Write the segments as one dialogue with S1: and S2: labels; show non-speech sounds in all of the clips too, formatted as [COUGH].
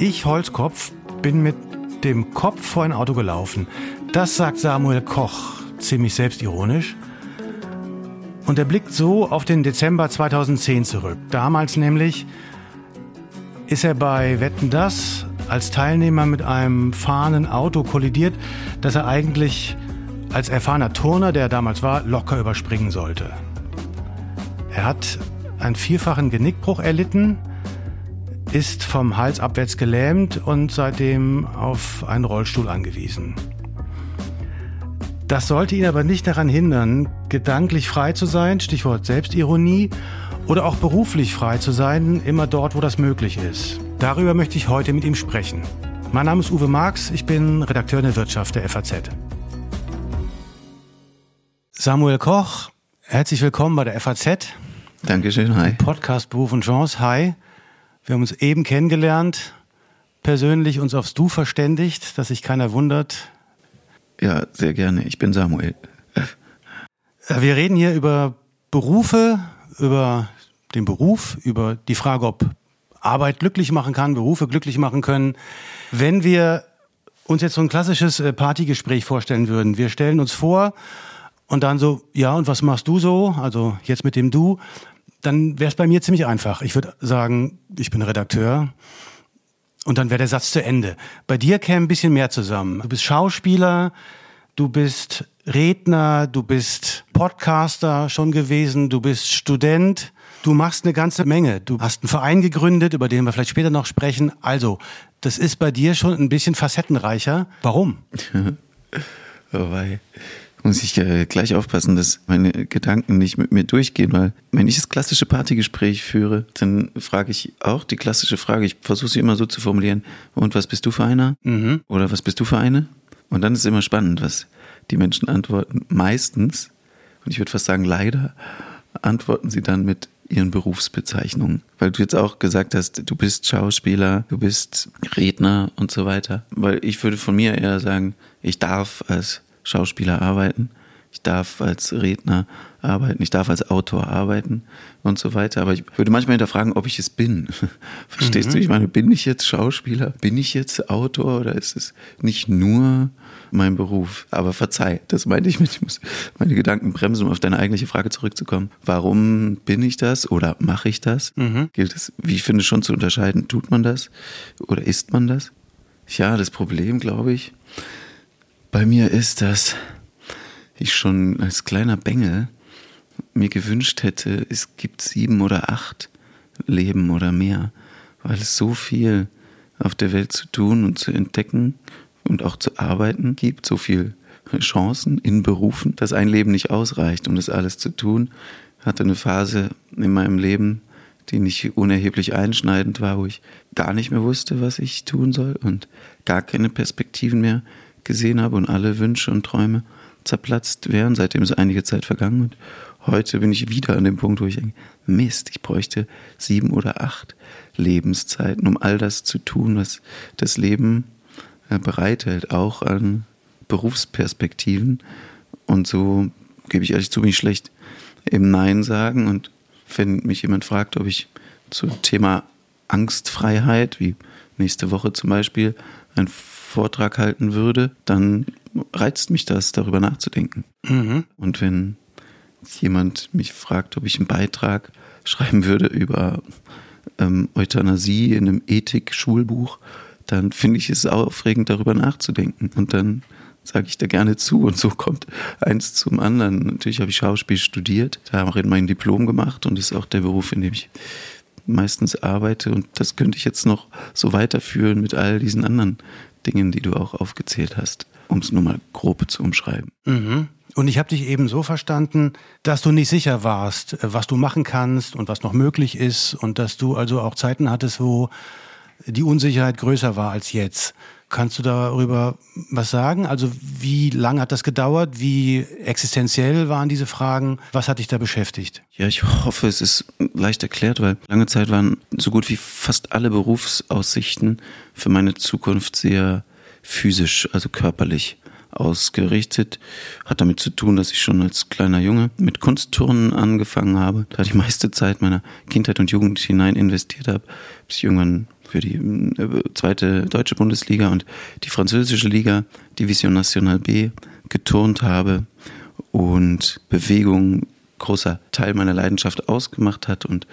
S1: Ich, Holzkopf, bin mit dem Kopf vor ein Auto gelaufen. Das sagt Samuel Koch, ziemlich selbstironisch. Und er blickt so auf den Dezember 2010 zurück. Damals nämlich ist er bei Wetten das als Teilnehmer mit einem fahrenden Auto kollidiert, das er eigentlich als erfahrener Turner, der er damals war, locker überspringen sollte. Er hat einen vierfachen Genickbruch erlitten, ist vom Hals abwärts gelähmt und seitdem auf einen Rollstuhl angewiesen. Das sollte ihn aber nicht daran hindern, gedanklich frei zu sein, Stichwort Selbstironie, oder auch beruflich frei zu sein, immer dort, wo das möglich ist. Darüber möchte ich heute mit ihm sprechen. Mein Name ist Uwe Marx, ich bin Redakteur in der Wirtschaft der FAZ. Samuel Koch, herzlich willkommen bei der FAZ.
S2: Dankeschön, hi.
S1: Podcast Beruf und Chance, hi. Wir haben uns eben kennengelernt, persönlich uns aufs Du verständigt, dass sich keiner wundert.
S2: Ja, sehr gerne. Ich bin Samuel.
S1: Wir reden hier über Berufe, über den Beruf, über die Frage, ob Arbeit glücklich machen kann, Berufe glücklich machen können. Wenn wir uns jetzt so ein klassisches äh, Partygespräch vorstellen würden, wir stellen uns vor und dann so, ja, und was machst du so? Also jetzt mit dem Du dann wäre es bei mir ziemlich einfach. Ich würde sagen, ich bin Redakteur und dann wäre der Satz zu Ende. Bei dir käme ein bisschen mehr zusammen. Du bist Schauspieler, du bist Redner, du bist Podcaster schon gewesen, du bist Student. Du machst eine ganze Menge. Du hast einen Verein gegründet, über den wir vielleicht später noch sprechen. Also, das ist bei dir schon ein bisschen facettenreicher. Warum? [LAUGHS]
S2: oh, weil muss ich äh, gleich aufpassen, dass meine Gedanken nicht mit mir durchgehen, weil wenn ich das klassische Partygespräch führe, dann frage ich auch die klassische Frage, ich versuche sie immer so zu formulieren, und was bist du für einer? Mhm. Oder was bist du für eine? Und dann ist es immer spannend, was die Menschen antworten. Meistens, und ich würde fast sagen leider, antworten sie dann mit ihren Berufsbezeichnungen. Weil du jetzt auch gesagt hast, du bist Schauspieler, du bist Redner und so weiter. Weil ich würde von mir eher sagen, ich darf als Schauspieler arbeiten, ich darf als Redner arbeiten, ich darf als Autor arbeiten und so weiter. Aber ich würde manchmal hinterfragen, ob ich es bin. [LAUGHS] Verstehst mhm. du? Ich meine, bin ich jetzt Schauspieler? Bin ich jetzt Autor oder ist es nicht nur mein Beruf? Aber verzeih, das meinte ich mit, ich muss meine Gedanken bremsen, um auf deine eigentliche Frage zurückzukommen. Warum bin ich das oder mache ich das? Mhm. Gilt es, wie ich finde, schon zu unterscheiden, tut man das oder ist man das? Ja, das Problem, glaube ich, bei mir ist, dass ich schon als kleiner Bengel mir gewünscht hätte, es gibt sieben oder acht Leben oder mehr, weil es so viel auf der Welt zu tun und zu entdecken und auch zu arbeiten gibt, so viel Chancen in Berufen, dass ein Leben nicht ausreicht, um das alles zu tun. Hatte eine Phase in meinem Leben, die nicht unerheblich einschneidend war, wo ich gar nicht mehr wusste, was ich tun soll und gar keine Perspektiven mehr gesehen habe und alle Wünsche und Träume zerplatzt wären. Seitdem ist einige Zeit vergangen und heute bin ich wieder an dem Punkt, wo ich denke, Mist, ich bräuchte sieben oder acht Lebenszeiten, um all das zu tun, was das Leben äh, bereithält, auch an Berufsperspektiven. Und so gebe ich ehrlich zu, bin ich schlecht im Nein sagen. Und wenn mich jemand fragt, ob ich zum Thema Angstfreiheit, wie nächste Woche zum Beispiel, ein Vortrag halten würde, dann reizt mich das, darüber nachzudenken. Mhm. Und wenn jemand mich fragt, ob ich einen Beitrag schreiben würde über ähm, Euthanasie in einem Ethik-Schulbuch, dann finde ich es aufregend, darüber nachzudenken. Und dann sage ich da gerne zu. Und so kommt eins zum anderen. Natürlich habe ich Schauspiel studiert, da habe ich mein Diplom gemacht und das ist auch der Beruf, in dem ich meistens arbeite. Und das könnte ich jetzt noch so weiterführen mit all diesen anderen Dingen, die du auch aufgezählt hast, um es nur mal grob zu umschreiben.
S1: Mhm. Und ich habe dich eben so verstanden, dass du nicht sicher warst, was du machen kannst und was noch möglich ist und dass du also auch Zeiten hattest, wo die Unsicherheit größer war als jetzt. Kannst du darüber was sagen? Also wie lange hat das gedauert? Wie existenziell waren diese Fragen? Was hat dich da beschäftigt?
S2: Ja, ich hoffe, es ist leicht erklärt, weil lange Zeit waren so gut wie fast alle Berufsaussichten für meine Zukunft sehr physisch, also körperlich ausgerichtet. Hat damit zu tun, dass ich schon als kleiner Junge mit Kunstturnen angefangen habe. Da die meiste Zeit meiner Kindheit und Jugend hinein investiert habe, bis ich irgendwann für die äh, zweite deutsche Bundesliga und die französische Liga Division Nationale B geturnt habe und Bewegung großer Teil meiner Leidenschaft ausgemacht hat. Und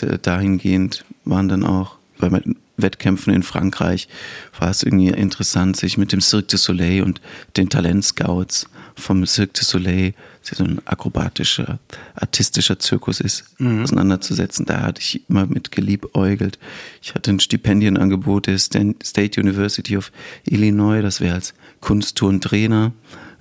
S2: äh, dahingehend waren dann auch bei meinen Wettkämpfen in Frankreich war es irgendwie interessant, sich mit dem Cirque du Soleil und den Talentscouts vom Cirque du Soleil, so ein akrobatischer, artistischer Zirkus ist, mhm. auseinanderzusetzen. Da hatte ich immer mit geliebäugelt. Ich hatte ein Stipendienangebot der State University of Illinois, das wäre als Kunstturntrainer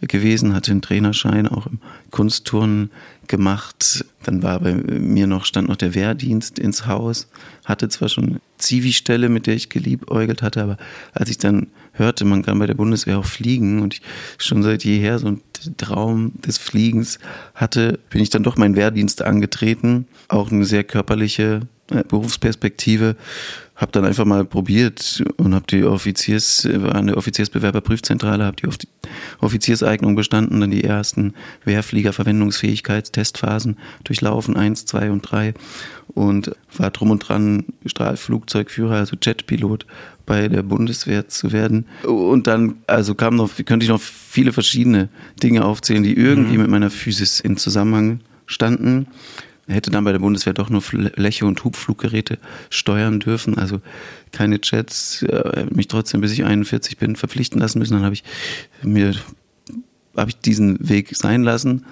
S2: gewesen, hatte einen Trainerschein auch im Kunstturnen gemacht. Dann war bei mir noch, stand noch der Wehrdienst ins Haus, hatte zwar schon Zivi-Stelle, mit der ich geliebäugelt hatte, aber als ich dann hörte, man kann bei der Bundeswehr auch fliegen und ich schon seit jeher so einen Traum des Fliegens hatte, bin ich dann doch meinen Wehrdienst angetreten. Auch eine sehr körperliche äh, Berufsperspektive habe dann einfach mal probiert und habe die Offiziers, war eine Offiziersbewerberprüfzentrale, habe die Offizierseignung bestanden, dann die ersten Wehrfliegerverwendungsfähigkeitstestphasen durchlaufen, eins, zwei und drei und war drum und dran Strahlflugzeugführer, also Jetpilot bei der Bundeswehr zu werden. Und dann, also kam noch, könnte ich noch viele verschiedene Dinge aufzählen, die irgendwie mhm. mit meiner Physis in Zusammenhang standen hätte dann bei der Bundeswehr doch nur Fläche- und Hubfluggeräte steuern dürfen, also keine Jets, mich trotzdem bis ich 41 bin verpflichten lassen müssen. Dann habe ich mir habe ich diesen Weg sein lassen,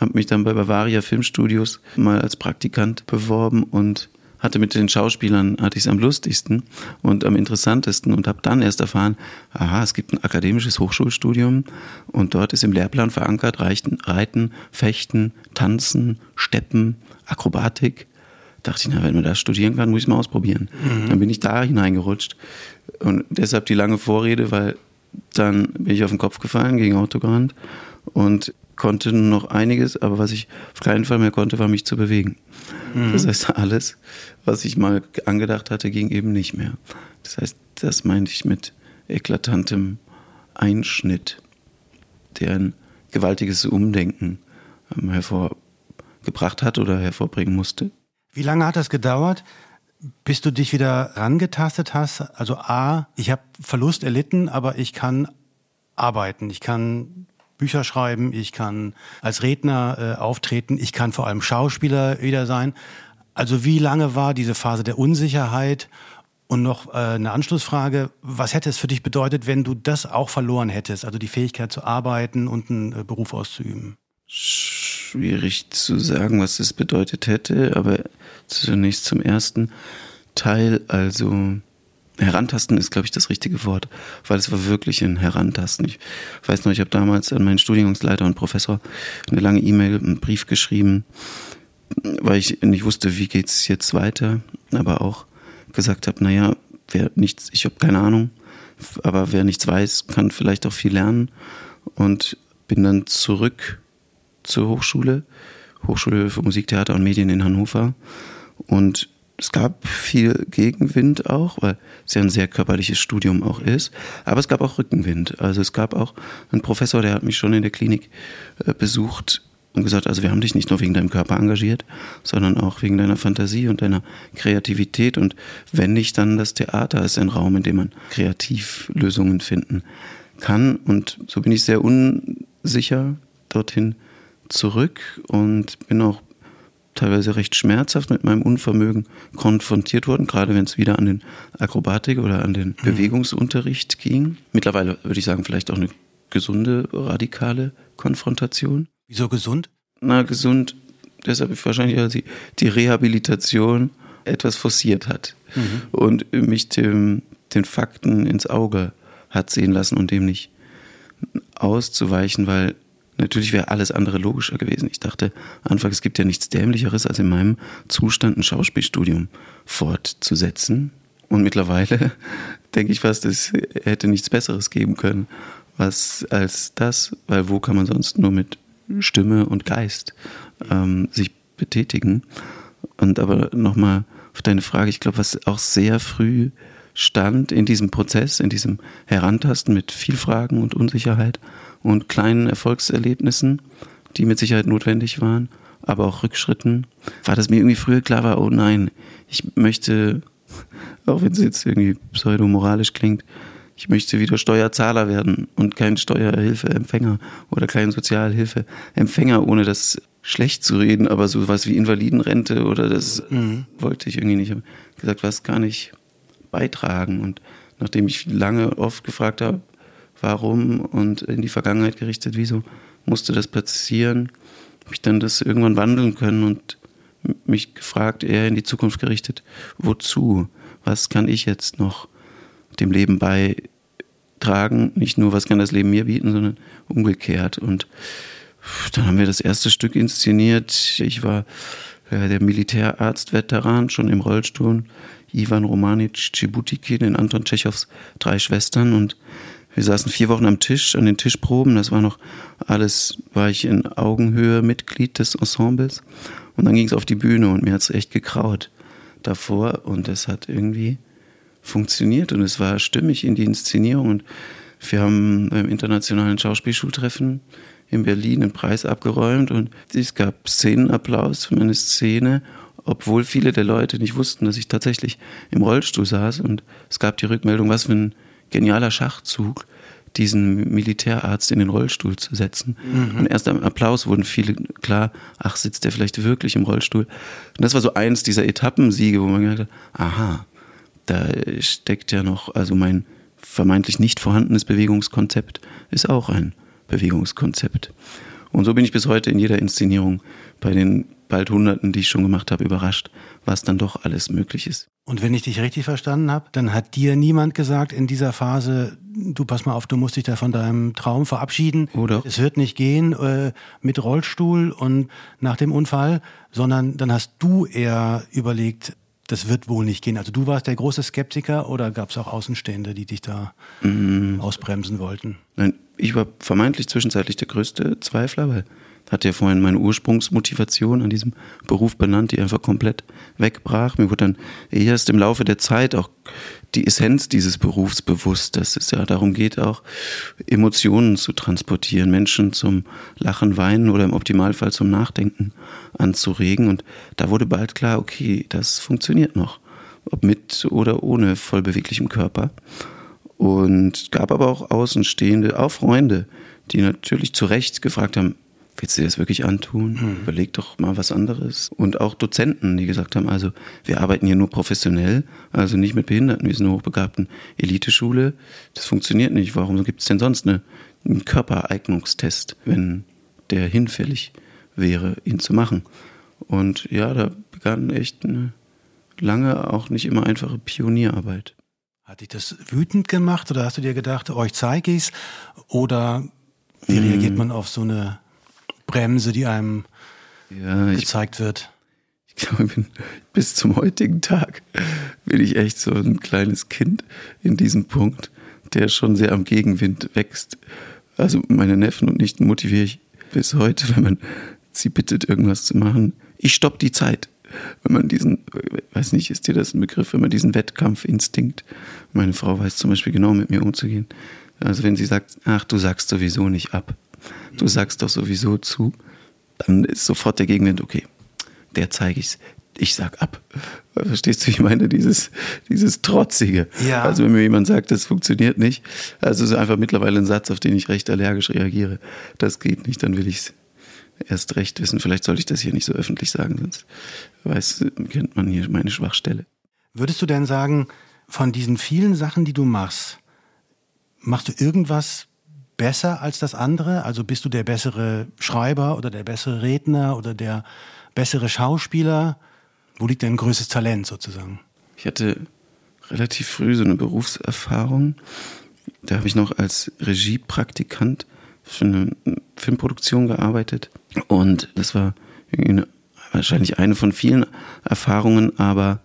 S2: habe mich dann bei Bavaria Filmstudios mal als Praktikant beworben und hatte mit den Schauspielern hatte ich es am lustigsten und am interessantesten und habe dann erst erfahren, aha, es gibt ein akademisches Hochschulstudium und dort ist im Lehrplan verankert Reiten, Reiten Fechten, Tanzen, Steppen, Akrobatik. Dachte ich, na, wenn man das studieren kann, muss ich mal ausprobieren. Mhm. Dann bin ich da hineingerutscht. Und deshalb die lange Vorrede, weil dann bin ich auf den Kopf gefallen, gegen Auto gerannt und konnte noch einiges, aber was ich auf keinen Fall mehr konnte, war mich zu bewegen. Mhm. Das heißt, alles, was ich mal angedacht hatte, ging eben nicht mehr. Das heißt, das meinte ich mit eklatantem Einschnitt, der ein gewaltiges Umdenken ähm, hervor gebracht hat oder hervorbringen musste.
S1: Wie lange hat das gedauert, bis du dich wieder rangetastet hast? Also A, ich habe Verlust erlitten, aber ich kann arbeiten, ich kann Bücher schreiben, ich kann als Redner äh, auftreten, ich kann vor allem Schauspieler wieder sein. Also wie lange war diese Phase der Unsicherheit? Und noch äh, eine Anschlussfrage, was hätte es für dich bedeutet, wenn du das auch verloren hättest, also die Fähigkeit zu arbeiten und einen äh, Beruf auszuüben?
S2: schwierig zu sagen, was es bedeutet hätte, aber zunächst zum ersten Teil, also Herantasten ist, glaube ich, das richtige Wort, weil es war wirklich ein Herantasten. Ich weiß noch, ich habe damals an meinen Studiengangsleiter und Professor eine lange E-Mail, einen Brief geschrieben, weil ich nicht wusste, wie geht es jetzt weiter, aber auch gesagt habe, naja, wer nichts, ich habe keine Ahnung, aber wer nichts weiß, kann vielleicht auch viel lernen und bin dann zurück zur Hochschule, Hochschule für Musik, Theater und Medien in Hannover. Und es gab viel Gegenwind auch, weil es ja ein sehr körperliches Studium auch ist. Aber es gab auch Rückenwind. Also es gab auch einen Professor, der hat mich schon in der Klinik äh, besucht und gesagt, also wir haben dich nicht nur wegen deinem Körper engagiert, sondern auch wegen deiner Fantasie und deiner Kreativität. Und wenn nicht, dann das Theater ist ein Raum, in dem man kreativ Lösungen finden kann. Und so bin ich sehr unsicher dorthin zurück und bin auch teilweise recht schmerzhaft mit meinem Unvermögen konfrontiert worden, gerade wenn es wieder an den Akrobatik oder an den mhm. Bewegungsunterricht ging. Mittlerweile würde ich sagen, vielleicht auch eine gesunde, radikale Konfrontation.
S1: Wieso gesund?
S2: Na, gesund, deshalb wahrscheinlich die, die Rehabilitation etwas forciert hat mhm. und mich dem, den Fakten ins Auge hat sehen lassen und dem nicht auszuweichen, weil Natürlich wäre alles andere logischer gewesen. Ich dachte anfangs, es gibt ja nichts Dämlicheres, als in meinem Zustand ein Schauspielstudium fortzusetzen. Und mittlerweile [LAUGHS] denke ich fast, es hätte nichts Besseres geben können was als das, weil wo kann man sonst nur mit Stimme und Geist ähm, sich betätigen? Und aber nochmal auf deine Frage, ich glaube, was auch sehr früh stand in diesem Prozess, in diesem Herantasten mit viel Fragen und Unsicherheit und kleinen Erfolgserlebnissen, die mit Sicherheit notwendig waren, aber auch Rückschritten, war, dass mir irgendwie früher klar war, oh nein, ich möchte, auch wenn es jetzt irgendwie pseudomoralisch klingt, ich möchte wieder Steuerzahler werden und kein Steuerhilfeempfänger oder kein Sozialhilfeempfänger, ohne das schlecht zu reden, aber sowas wie Invalidenrente oder das mhm. wollte ich irgendwie nicht. Ich habe gesagt, was kann ich beitragen? Und nachdem ich lange oft gefragt habe, warum und in die Vergangenheit gerichtet, wieso musste das passieren, habe ich dann das irgendwann wandeln können und mich gefragt, eher in die Zukunft gerichtet, wozu? Was kann ich jetzt noch dem Leben beitragen? Nicht nur, was kann das Leben mir bieten, sondern umgekehrt. Und dann haben wir das erste Stück inszeniert. Ich war äh, der Militärarzt-Veteran, schon im Rollstuhl. Ivan Romanic Cibutikin in Anton Tschechows Drei Schwestern und wir saßen vier Wochen am Tisch, an den Tischproben. Das war noch alles, war ich in Augenhöhe Mitglied des Ensembles. Und dann ging es auf die Bühne und mir hat es echt gekraut davor. Und es hat irgendwie funktioniert und es war stimmig in die Inszenierung. Und wir haben beim internationalen Schauspielschultreffen in Berlin einen Preis abgeräumt und es gab Szenenapplaus für meine Szene, obwohl viele der Leute nicht wussten, dass ich tatsächlich im Rollstuhl saß. Und es gab die Rückmeldung, was für ein genialer Schachzug, diesen Militärarzt in den Rollstuhl zu setzen. Mhm. Und erst am Applaus wurden viele klar, ach, sitzt der vielleicht wirklich im Rollstuhl. Und das war so eins dieser Etappensiege, wo man gedacht hat, aha, da steckt ja noch, also mein vermeintlich nicht vorhandenes Bewegungskonzept ist auch ein Bewegungskonzept. Und so bin ich bis heute in jeder Inszenierung bei den bald Hunderten, die ich schon gemacht habe, überrascht, was dann doch alles möglich ist.
S1: Und wenn ich dich richtig verstanden habe, dann hat dir niemand gesagt in dieser Phase, du pass mal auf, du musst dich da von deinem Traum verabschieden. Oder? Es wird nicht gehen äh, mit Rollstuhl und nach dem Unfall, sondern dann hast du eher überlegt, das wird wohl nicht gehen. Also du warst der große Skeptiker oder gab es auch Außenstehende, die dich da mm. ausbremsen wollten?
S2: Nein, ich war vermeintlich zwischenzeitlich der größte Zweifler, weil hatte ja vorhin meine Ursprungsmotivation an diesem Beruf benannt, die einfach komplett wegbrach. Mir wurde dann erst im Laufe der Zeit auch die Essenz dieses Berufs bewusst, dass es ja darum geht, auch Emotionen zu transportieren, Menschen zum Lachen, Weinen oder im Optimalfall zum Nachdenken anzuregen. Und da wurde bald klar, okay, das funktioniert noch, ob mit oder ohne vollbeweglichem Körper. Und gab aber auch Außenstehende, auch Freunde, die natürlich zu Recht gefragt haben, willst du dir das wirklich antun? Mhm. Überleg doch mal was anderes. Und auch Dozenten, die gesagt haben, also wir arbeiten hier nur professionell, also nicht mit Behinderten, wir sind eine hochbegabten Eliteschule. Das funktioniert nicht. Warum gibt es denn sonst eine, einen Körpereignungstest, wenn der hinfällig wäre, ihn zu machen? Und ja, da begann echt eine lange, auch nicht immer einfache Pionierarbeit.
S1: Hat dich das wütend gemacht oder hast du dir gedacht, euch oh, zeige ich's? Oder wie reagiert hm. man auf so eine Bremse, die einem ja, gezeigt ich, wird.
S2: Ich glaube, ich bin, bis zum heutigen Tag bin ich echt so ein kleines Kind in diesem Punkt, der schon sehr am Gegenwind wächst. Also meine Neffen und Nichten motiviere ich bis heute, wenn man sie bittet, irgendwas zu machen. Ich stopp die Zeit. Wenn man diesen, weiß nicht, ist dir das ein Begriff, wenn man diesen Wettkampfinstinkt, meine Frau weiß zum Beispiel genau mit mir umzugehen. Also wenn sie sagt, ach, du sagst sowieso nicht ab du sagst doch sowieso zu, dann ist sofort der Gegenwind, okay, der zeige ich's. Ich sag ab. Verstehst du, wie ich meine? Dieses, dieses Trotzige. Ja. Also, wenn mir jemand sagt, das funktioniert nicht, also ist einfach mittlerweile ein Satz, auf den ich recht allergisch reagiere. Das geht nicht, dann will ich's erst recht wissen. Vielleicht sollte ich das hier nicht so öffentlich sagen, sonst weiß, kennt man hier meine Schwachstelle.
S1: Würdest du denn sagen, von diesen vielen Sachen, die du machst, machst du irgendwas besser als das andere? Also bist du der bessere Schreiber oder der bessere Redner oder der bessere Schauspieler? Wo liegt dein größtes Talent sozusagen?
S2: Ich hatte relativ früh so eine Berufserfahrung. Da habe ich noch als Regiepraktikant für eine Filmproduktion gearbeitet. Und das war eine, wahrscheinlich eine von vielen Erfahrungen, aber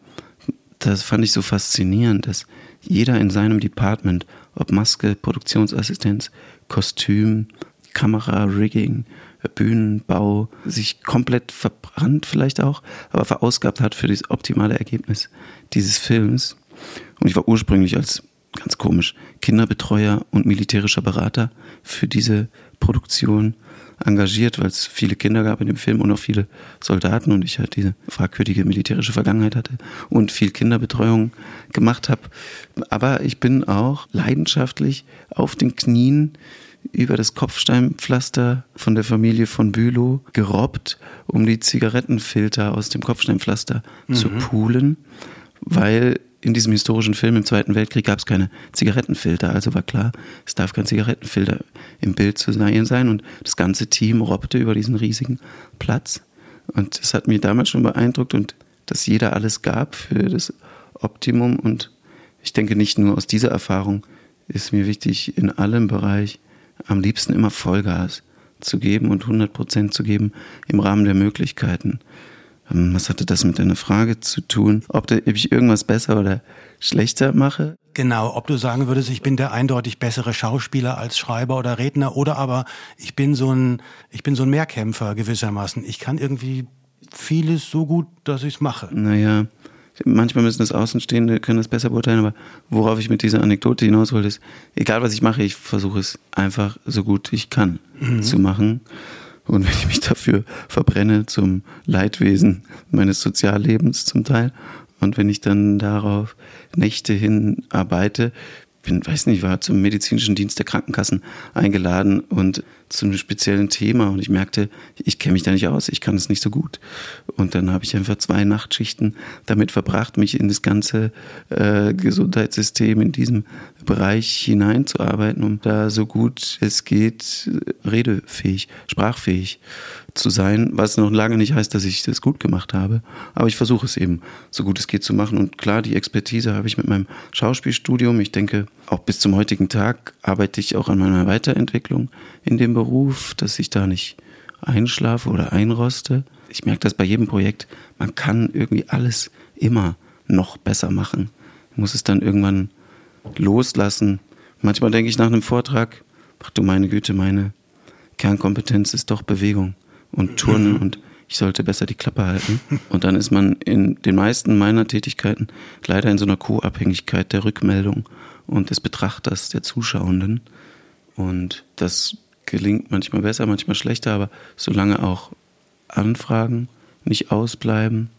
S2: das fand ich so faszinierend, dass jeder in seinem Department, ob Maske, Produktionsassistenz, Kostüm, Kamera, Rigging, Bühnenbau sich komplett verbrannt vielleicht auch, aber verausgabt hat für das optimale Ergebnis dieses Films. Und ich war ursprünglich als, ganz komisch, Kinderbetreuer und militärischer Berater für diese Produktion engagiert, weil es viele Kinder gab in dem Film und auch viele Soldaten und ich halt diese fragwürdige militärische Vergangenheit hatte und viel Kinderbetreuung gemacht habe. Aber ich bin auch leidenschaftlich auf den Knien über das Kopfsteinpflaster von der Familie von Bülow gerobbt, um die Zigarettenfilter aus dem Kopfsteinpflaster mhm. zu poolen, weil in diesem historischen Film im Zweiten Weltkrieg gab es keine Zigarettenfilter. Also war klar, es darf kein Zigarettenfilter im Bild zu sein. Und das ganze Team robbte über diesen riesigen Platz. Und das hat mich damals schon beeindruckt und dass jeder alles gab für das Optimum. Und ich denke, nicht nur aus dieser Erfahrung ist mir wichtig, in allem Bereich am liebsten immer Vollgas zu geben und 100 Prozent zu geben im Rahmen der Möglichkeiten. Ähm, was hatte das mit deiner Frage zu tun? Ob, ich irgendwas besser oder schlechter mache?
S1: Genau, ob du sagen würdest, ich bin der eindeutig bessere Schauspieler als Schreiber oder Redner oder aber ich bin so ein, ich bin so ein Mehrkämpfer gewissermaßen. Ich kann irgendwie vieles so gut, dass ich es mache.
S2: Naja, manchmal müssen das Außenstehende können das besser beurteilen, aber worauf ich mit dieser Anekdote hinaus wollte, ist, egal was ich mache, ich versuche es einfach so gut ich kann mhm. zu machen. Und wenn ich mich dafür verbrenne zum Leidwesen meines Soziallebens zum Teil und wenn ich dann darauf Nächte hin arbeite, bin, weiß nicht, war zum medizinischen Dienst der Krankenkassen eingeladen und zu einem speziellen Thema und ich merkte, ich kenne mich da nicht aus, ich kann es nicht so gut. Und dann habe ich einfach zwei Nachtschichten damit verbracht, mich in das ganze äh, Gesundheitssystem in diesem Bereich hineinzuarbeiten, um da so gut es geht redefähig, sprachfähig zu sein, was noch lange nicht heißt, dass ich das gut gemacht habe. Aber ich versuche es eben so gut es geht zu machen. Und klar, die Expertise habe ich mit meinem Schauspielstudium. Ich denke, auch bis zum heutigen Tag arbeite ich auch an meiner Weiterentwicklung in dem Beruf, dass ich da nicht einschlafe oder einroste. Ich merke das bei jedem Projekt. Man kann irgendwie alles immer noch besser machen. Ich muss es dann irgendwann loslassen. Manchmal denke ich nach einem Vortrag, ach du meine Güte, meine Kernkompetenz ist doch Bewegung und Turnen und ich sollte besser die Klappe halten. Und dann ist man in den meisten meiner Tätigkeiten leider in so einer Co-Abhängigkeit der Rückmeldung und des Betrachters, der Zuschauenden. Und das gelingt manchmal besser, manchmal schlechter, aber solange auch Anfragen nicht ausbleiben,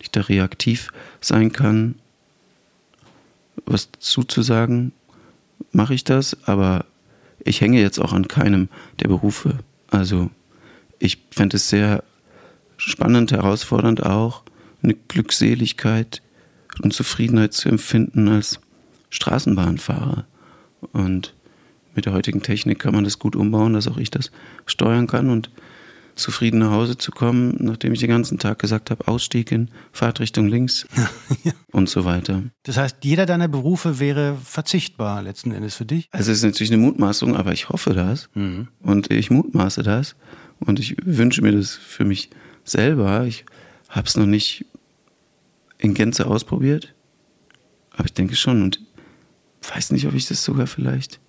S2: ich da reaktiv sein kann, was zuzusagen, mache ich das, aber ich hänge jetzt auch an keinem der Berufe. Also ich fände es sehr spannend, herausfordernd auch, eine Glückseligkeit und Zufriedenheit zu empfinden als Straßenbahnfahrer. Und mit der heutigen Technik kann man das gut umbauen, dass auch ich das steuern kann und zufrieden nach Hause zu kommen, nachdem ich den ganzen Tag gesagt habe, Ausstieg in Fahrtrichtung links [LAUGHS] ja. und so weiter.
S1: Das heißt, jeder deiner Berufe wäre verzichtbar letzten Endes für dich?
S2: Also es ist natürlich eine Mutmaßung, aber ich hoffe das mhm. und ich mutmaße das und ich wünsche mir das für mich selber. Ich habe es noch nicht in Gänze ausprobiert, aber ich denke schon und weiß nicht, ob ich das sogar vielleicht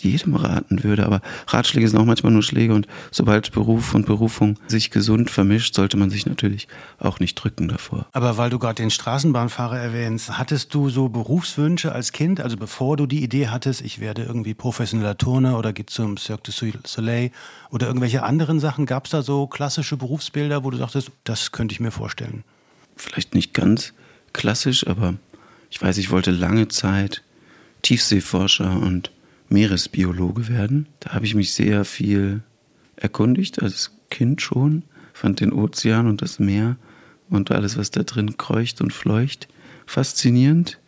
S2: jedem raten würde. Aber Ratschläge sind auch manchmal nur Schläge und sobald Beruf und Berufung sich gesund vermischt, sollte man sich natürlich auch nicht drücken davor.
S1: Aber weil du gerade den Straßenbahnfahrer erwähnst, hattest du so Berufswünsche als Kind? Also bevor du die Idee hattest, ich werde irgendwie professioneller Turner oder gehe zum Cirque du Soleil oder irgendwelche anderen Sachen, gab es da so klassische Berufsbilder, wo du sagtest, das könnte ich mir vorstellen?
S2: Vielleicht nicht ganz klassisch, aber ich weiß, ich wollte lange Zeit Tiefseeforscher und Meeresbiologe werden. Da habe ich mich sehr viel erkundigt, als Kind schon. Fand den Ozean und das Meer und alles, was da drin kreucht und fleucht, faszinierend.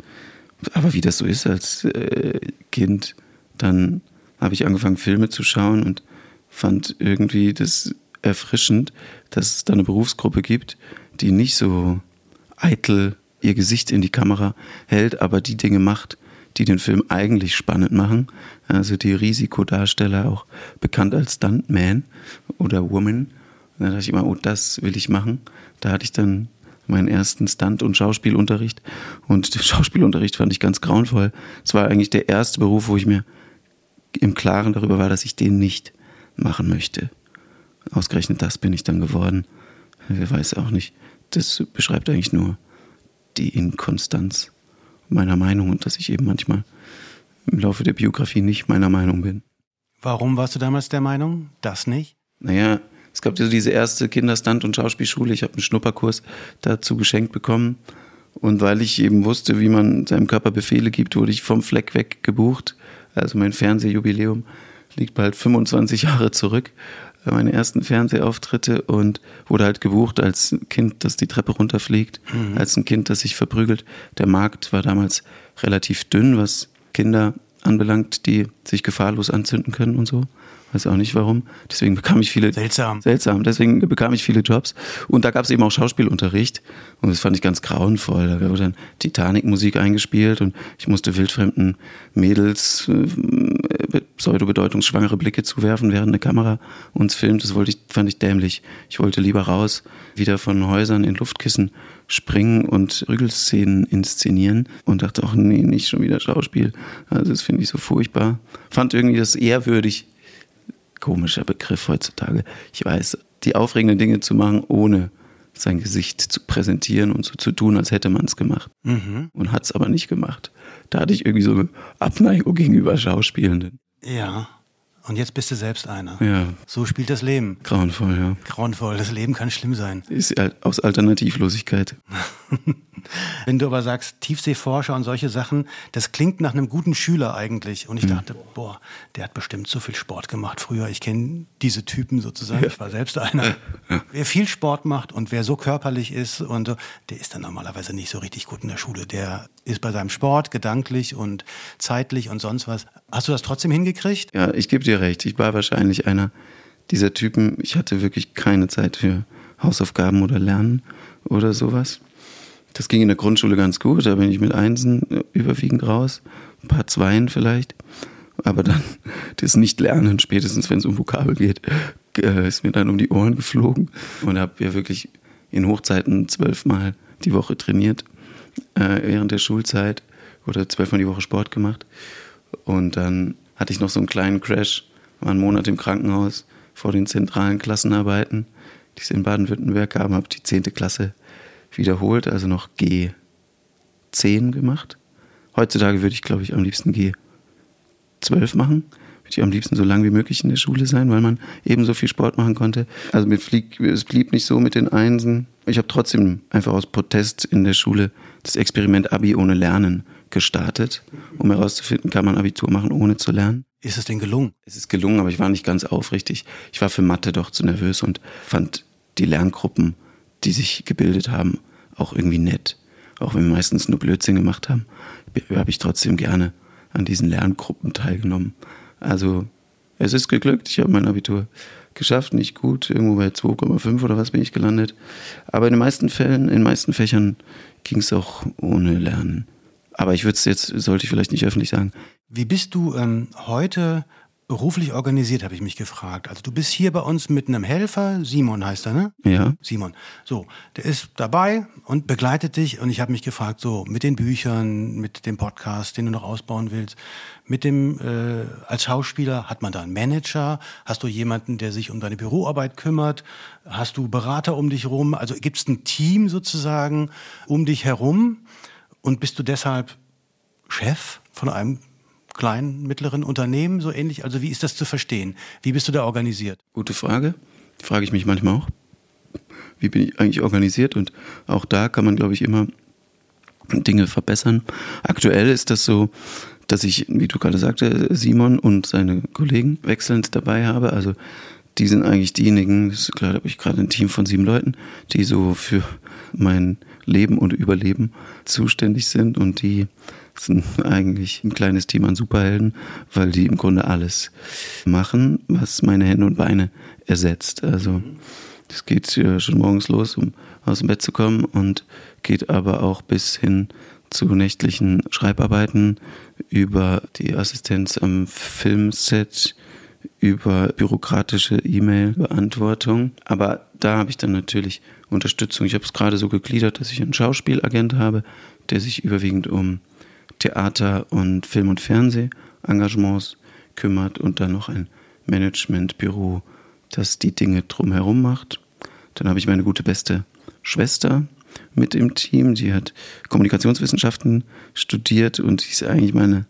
S2: Aber wie das so ist als äh, Kind, dann habe ich angefangen, Filme zu schauen und fand irgendwie das erfrischend, dass es da eine Berufsgruppe gibt, die nicht so eitel ihr Gesicht in die Kamera hält, aber die Dinge macht, die den Film eigentlich spannend machen. Also die Risikodarsteller, auch bekannt als Stuntman oder Woman. Da dachte ich immer, oh, das will ich machen. Da hatte ich dann meinen ersten Stunt- und Schauspielunterricht. Und den [LAUGHS] Schauspielunterricht fand ich ganz grauenvoll. Es war eigentlich der erste Beruf, wo ich mir im Klaren darüber war, dass ich den nicht machen möchte. Ausgerechnet das bin ich dann geworden. Wer weiß auch nicht. Das beschreibt eigentlich nur die Inkonstanz meiner Meinung und dass ich eben manchmal im Laufe der Biografie nicht meiner Meinung bin.
S1: Warum warst du damals der Meinung? Das nicht?
S2: Naja, es gab so diese erste Kinderstand- und Schauspielschule. Ich habe einen Schnupperkurs dazu geschenkt bekommen. Und weil ich eben wusste, wie man seinem Körper Befehle gibt, wurde ich vom Fleck weg gebucht. Also mein Fernsehjubiläum liegt bald 25 Jahre zurück. Meine ersten Fernsehauftritte und wurde halt gebucht als Kind, das die Treppe runterfliegt, mhm. als ein Kind, das sich verprügelt. Der Markt war damals relativ dünn, was Kinder anbelangt, die sich gefahrlos anzünden können und so. Weiß auch nicht warum. Deswegen bekam ich viele.
S1: Seltsam.
S2: Seltsam. Deswegen bekam ich viele Jobs. Und da gab es eben auch Schauspielunterricht. Und das fand ich ganz grauenvoll. Da wurde dann Titanic-Musik eingespielt und ich musste wildfremden Mädels äh, pseudo-bedeutungsschwangere Blicke zuwerfen, während eine Kamera uns filmt. Das wollte ich, fand ich dämlich. Ich wollte lieber raus, wieder von Häusern in Luftkissen springen und Rügelszenen inszenieren und dachte auch, nee, nicht schon wieder Schauspiel. Also das finde ich so furchtbar. Fand irgendwie das ehrwürdig, komischer Begriff heutzutage. Ich weiß, die aufregenden Dinge zu machen, ohne sein Gesicht zu präsentieren und so zu tun, als hätte man es gemacht. Mhm. Und hat es aber nicht gemacht. Da hatte ich irgendwie so eine Abneigung gegenüber Schauspielenden.
S1: Ja. Und jetzt bist du selbst einer.
S2: Ja.
S1: So spielt das Leben.
S2: Grauenvoll, ja.
S1: Grauenvoll. Das Leben kann schlimm sein.
S2: Ist aus Alternativlosigkeit. [LAUGHS]
S1: Wenn du aber sagst, Tiefseeforscher und solche Sachen, das klingt nach einem guten Schüler eigentlich. Und ich mhm. dachte, boah, der hat bestimmt so viel Sport gemacht früher. Ich kenne diese Typen sozusagen. Ja. Ich war selbst einer. Ja. Wer viel Sport macht und wer so körperlich ist und so, der ist dann normalerweise nicht so richtig gut in der Schule. Der ist bei seinem Sport gedanklich und zeitlich und sonst was. Hast du das trotzdem hingekriegt?
S2: Ja, ich gebe dir recht. Ich war wahrscheinlich einer dieser Typen. Ich hatte wirklich keine Zeit für Hausaufgaben oder Lernen oder sowas. Das ging in der Grundschule ganz gut, da bin ich mit Einsen überwiegend raus, ein paar Zweien vielleicht. Aber dann [LAUGHS] das Nicht-Lernen, spätestens wenn es um Vokabel geht, äh, ist mir dann um die Ohren geflogen und habe ja wirklich in Hochzeiten zwölfmal die Woche trainiert äh, während der Schulzeit oder zwölfmal die Woche Sport gemacht. Und dann hatte ich noch so einen kleinen Crash, war einen Monat im Krankenhaus vor den zentralen Klassenarbeiten, die es in Baden-Württemberg gaben, habe die zehnte Klasse wiederholt, also noch G10 gemacht. Heutzutage würde ich, glaube ich, am liebsten G12 machen. Würde ich am liebsten so lange wie möglich in der Schule sein, weil man eben so viel Sport machen konnte. Also mir flieg, es blieb nicht so mit den Einsen. Ich habe trotzdem einfach aus Protest in der Schule das Experiment Abi ohne Lernen gestartet, um herauszufinden, kann man Abitur machen, ohne zu lernen.
S1: Ist es denn gelungen?
S2: Es ist gelungen, aber ich war nicht ganz aufrichtig. Ich war für Mathe doch zu nervös und fand die Lerngruppen die sich gebildet haben, auch irgendwie nett. Auch wenn wir meistens nur Blödsinn gemacht haben, habe ich trotzdem gerne an diesen Lerngruppen teilgenommen. Also es ist geglückt, ich habe mein Abitur geschafft, nicht gut, irgendwo bei 2,5 oder was bin ich gelandet. Aber in den meisten Fällen, in den meisten Fächern ging es auch ohne Lernen. Aber ich würde es jetzt, sollte ich vielleicht nicht öffentlich sagen.
S1: Wie bist du ähm, heute beruflich organisiert, habe ich mich gefragt. Also du bist hier bei uns mit einem Helfer, Simon heißt er, ne?
S2: Ja.
S1: Simon. So, der ist dabei und begleitet dich und ich habe mich gefragt, so mit den Büchern, mit dem Podcast, den du noch ausbauen willst, mit dem äh, als Schauspieler hat man da einen Manager, hast du jemanden, der sich um deine Büroarbeit kümmert, hast du Berater um dich herum, also gibt es ein Team sozusagen um dich herum und bist du deshalb Chef von einem kleinen, mittleren Unternehmen so ähnlich? Also wie ist das zu verstehen? Wie bist du da organisiert?
S2: Gute Frage. Frage ich mich manchmal auch. Wie bin ich eigentlich organisiert? Und auch da kann man, glaube ich, immer Dinge verbessern. Aktuell ist das so, dass ich, wie du gerade sagte, Simon und seine Kollegen wechselnd dabei habe. Also die sind eigentlich diejenigen, gerade habe ich gerade ein Team von sieben Leuten, die so für mein Leben und Überleben zuständig sind und die sind [LAUGHS] eigentlich ein kleines Team an Superhelden, weil die im Grunde alles machen, was meine Hände und Beine ersetzt. Also es geht schon morgens los, um aus dem Bett zu kommen und geht aber auch bis hin zu nächtlichen Schreibarbeiten über die Assistenz am Filmset, über bürokratische E-Mail-Beantwortung. Aber da habe ich dann natürlich Unterstützung. Ich habe es gerade so gegliedert, dass ich einen Schauspielagent habe, der sich überwiegend um Theater und Film- und Fernsehengagements kümmert und dann noch ein Managementbüro, das die Dinge drumherum macht. Dann habe ich meine gute beste Schwester, mit im Team. Die hat Kommunikationswissenschaften studiert und ist eigentlich meine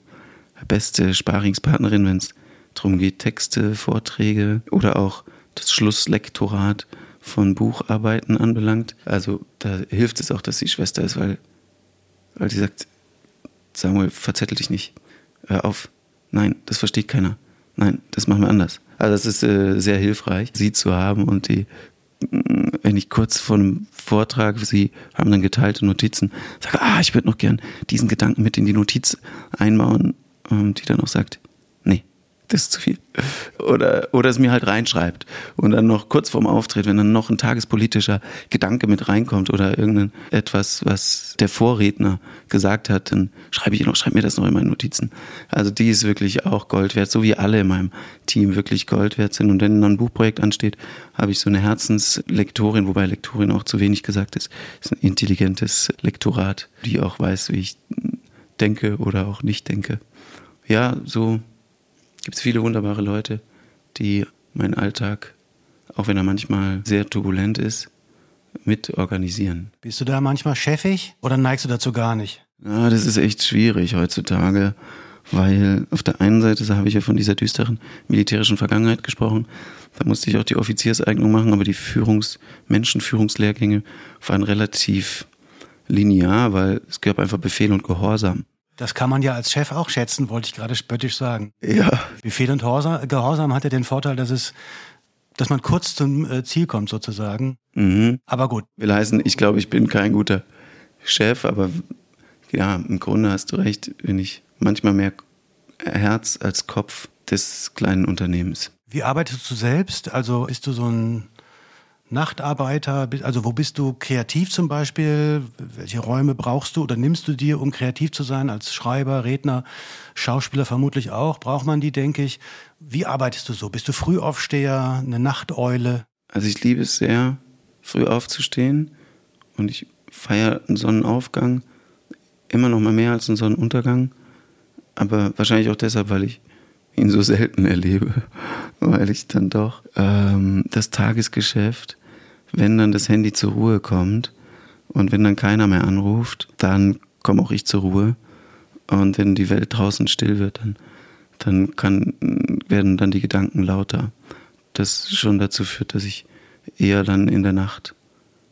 S2: beste Sparingspartnerin, wenn es darum geht, Texte, Vorträge oder auch das Schlusslektorat von Bucharbeiten anbelangt. Also da hilft es auch, dass sie Schwester ist, weil, weil sie sagt, Samuel, verzettel dich nicht. Hör auf. Nein, das versteht keiner. Nein, das machen wir anders. Also das ist äh, sehr hilfreich, sie zu haben und die, mm, wenn ich kurz vor einem Vortrag, sie haben dann geteilte Notizen, sage, ah, ich würde noch gern diesen Gedanken mit in die Notiz einbauen, ähm, die dann auch sagt, das ist zu viel. Oder, oder es mir halt reinschreibt. Und dann noch kurz vorm Auftritt, wenn dann noch ein tagespolitischer Gedanke mit reinkommt oder irgendein etwas, was der Vorredner gesagt hat, dann schreibe ich noch, schreib mir das noch in meine Notizen. Also die ist wirklich auch Gold wert, so wie alle in meinem Team wirklich Gold wert sind. Und wenn dann ein Buchprojekt ansteht, habe ich so eine Herzenslektorin, wobei Lektorin auch zu wenig gesagt ist, ist ein intelligentes Lektorat, die auch weiß, wie ich denke oder auch nicht denke. Ja, so gibt es viele wunderbare Leute, die meinen Alltag, auch wenn er manchmal sehr turbulent ist, mit organisieren.
S1: Bist du da manchmal chefig oder neigst du dazu gar nicht?
S2: Ja, das ist echt schwierig heutzutage, weil auf der einen Seite habe ich ja von dieser düsteren militärischen Vergangenheit gesprochen. Da musste ich auch die Offizierseignung machen, aber die Führungs-, Menschenführungslehrgänge waren relativ linear, weil es gab einfach Befehl und Gehorsam.
S1: Das kann man ja als Chef auch schätzen, wollte ich gerade spöttisch sagen.
S2: Ja.
S1: Befehl und Gehorsam hat ja den Vorteil, dass es dass man kurz zum äh, Ziel kommt sozusagen.
S2: Mhm.
S1: Aber gut.
S2: Will heißen, ich glaube, ich bin kein guter Chef, aber ja, im Grunde hast du recht, bin ich manchmal mehr Herz als Kopf des kleinen Unternehmens.
S1: Wie arbeitest du selbst? Also bist du so ein Nachtarbeiter? Also wo bist du kreativ zum Beispiel? Welche Räume brauchst du oder nimmst du dir, um kreativ zu sein? Als Schreiber, Redner, Schauspieler vermutlich auch. Braucht man die, denke ich. Wie arbeitest du so? Bist du Frühaufsteher, eine Nachteule?
S2: Also ich liebe es sehr, früh aufzustehen und ich feiere einen Sonnenaufgang immer noch mal mehr als einen Sonnenuntergang. Aber wahrscheinlich auch deshalb, weil ich ihn so selten erlebe, [LAUGHS] weil ich dann doch ähm, das Tagesgeschäft wenn dann das Handy zur Ruhe kommt und wenn dann keiner mehr anruft, dann komme auch ich zur Ruhe. Und wenn die Welt draußen still wird, dann, dann kann, werden dann die Gedanken lauter. Das schon dazu führt, dass ich eher dann in der Nacht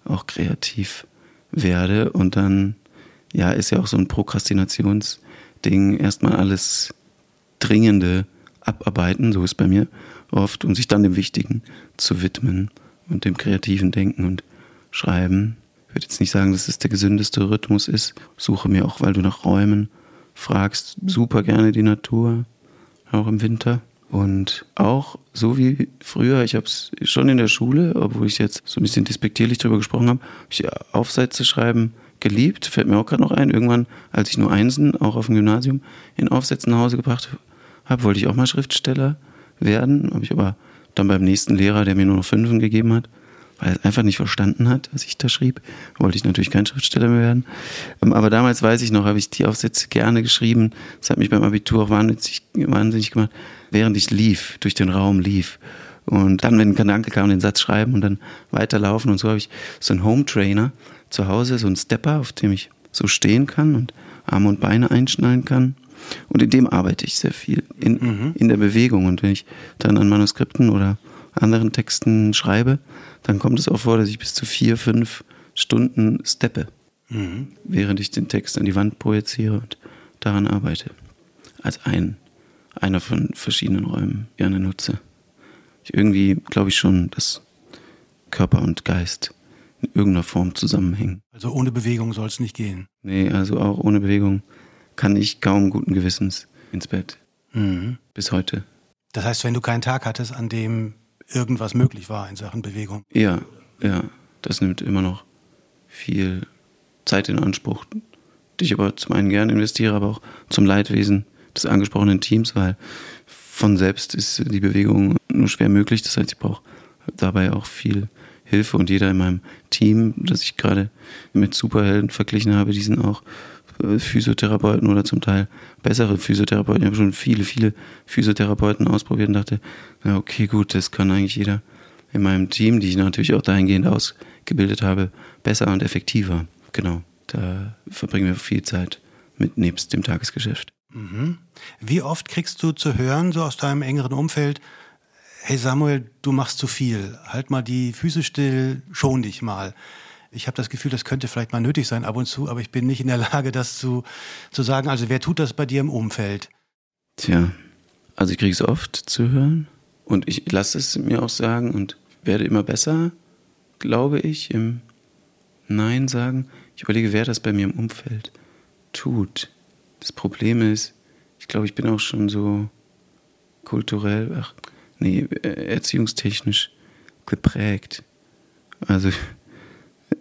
S2: auch kreativ werde und dann, ja, ist ja auch so ein Prokrastinationsding, erstmal alles Dringende abarbeiten, so ist bei mir oft, um sich dann dem Wichtigen zu widmen und dem kreativen Denken und Schreiben. Ich würde jetzt nicht sagen, dass es der gesündeste Rhythmus ist. Suche mir auch, weil du nach Räumen fragst, super gerne die Natur, auch im Winter. Und auch so wie früher, ich habe es schon in der Schule, obwohl ich jetzt so ein bisschen despektierlich darüber gesprochen habe, habe ich Aufsätze schreiben geliebt. Fällt mir auch gerade noch ein. Irgendwann, als ich nur Einsen, auch auf dem Gymnasium, in Aufsätzen nach Hause gebracht habe, wollte ich auch mal Schriftsteller werden. Habe ich aber dann beim nächsten Lehrer, der mir nur noch Fünfen gegeben hat, weil er einfach nicht verstanden hat, was ich da schrieb, wollte ich natürlich kein Schriftsteller mehr werden. Ähm, aber damals weiß ich noch, habe ich die Aufsätze gerne geschrieben. Das hat mich beim Abitur auch wahnsinnig, wahnsinnig gemacht, während ich lief, durch den Raum lief. Und dann, wenn ein Gedanke kam, den Satz schreiben und dann weiterlaufen. Und so habe ich so einen Home Trainer zu Hause, so einen Stepper, auf dem ich so stehen kann und Arme und Beine einschnallen kann. Und in dem arbeite ich sehr viel, in, mhm. in der Bewegung. Und wenn ich dann an Manuskripten oder anderen Texten schreibe, dann kommt es auch vor, dass ich bis zu vier, fünf Stunden steppe, mhm. während ich den Text an die Wand projiziere und daran arbeite. Als ein, einer von verschiedenen Räumen gerne nutze. Ich irgendwie glaube ich schon, dass Körper und Geist in irgendeiner Form zusammenhängen.
S1: Also ohne Bewegung soll es nicht gehen.
S2: Nee, also auch ohne Bewegung kann ich kaum guten Gewissens ins Bett. Mhm. Bis heute.
S1: Das heißt, wenn du keinen Tag hattest, an dem irgendwas möglich war in Sachen Bewegung.
S2: Ja, ja. Das nimmt immer noch viel Zeit in Anspruch, die ich aber zum einen gerne investiere, aber auch zum Leidwesen des angesprochenen Teams, weil von selbst ist die Bewegung nur schwer möglich. Das heißt, ich brauche dabei auch viel Hilfe und jeder in meinem Team, das ich gerade mit Superhelden verglichen habe, die sind auch äh, Physiotherapeuten oder zum Teil bessere Physiotherapeuten. Ich habe schon viele, viele Physiotherapeuten ausprobiert und dachte, na okay, gut, das kann eigentlich jeder in meinem Team, die ich natürlich auch dahingehend ausgebildet habe, besser und effektiver. Genau, da verbringen wir viel Zeit mit nebst dem Tagesgeschäft.
S1: Mhm. Wie oft kriegst du zu hören, so aus deinem engeren Umfeld, hey Samuel, du machst zu viel, halt mal die Füße still, schon dich mal. Ich habe das Gefühl, das könnte vielleicht mal nötig sein ab und zu, aber ich bin nicht in der Lage, das zu, zu sagen. Also wer tut das bei dir im Umfeld?
S2: Tja, also ich kriege es oft zu hören und ich lasse es mir auch sagen und werde immer besser, glaube ich, im Nein sagen. Ich überlege, wer das bei mir im Umfeld tut. Das Problem ist, ich glaube, ich bin auch schon so kulturell, ach, nee, erziehungstechnisch geprägt. Also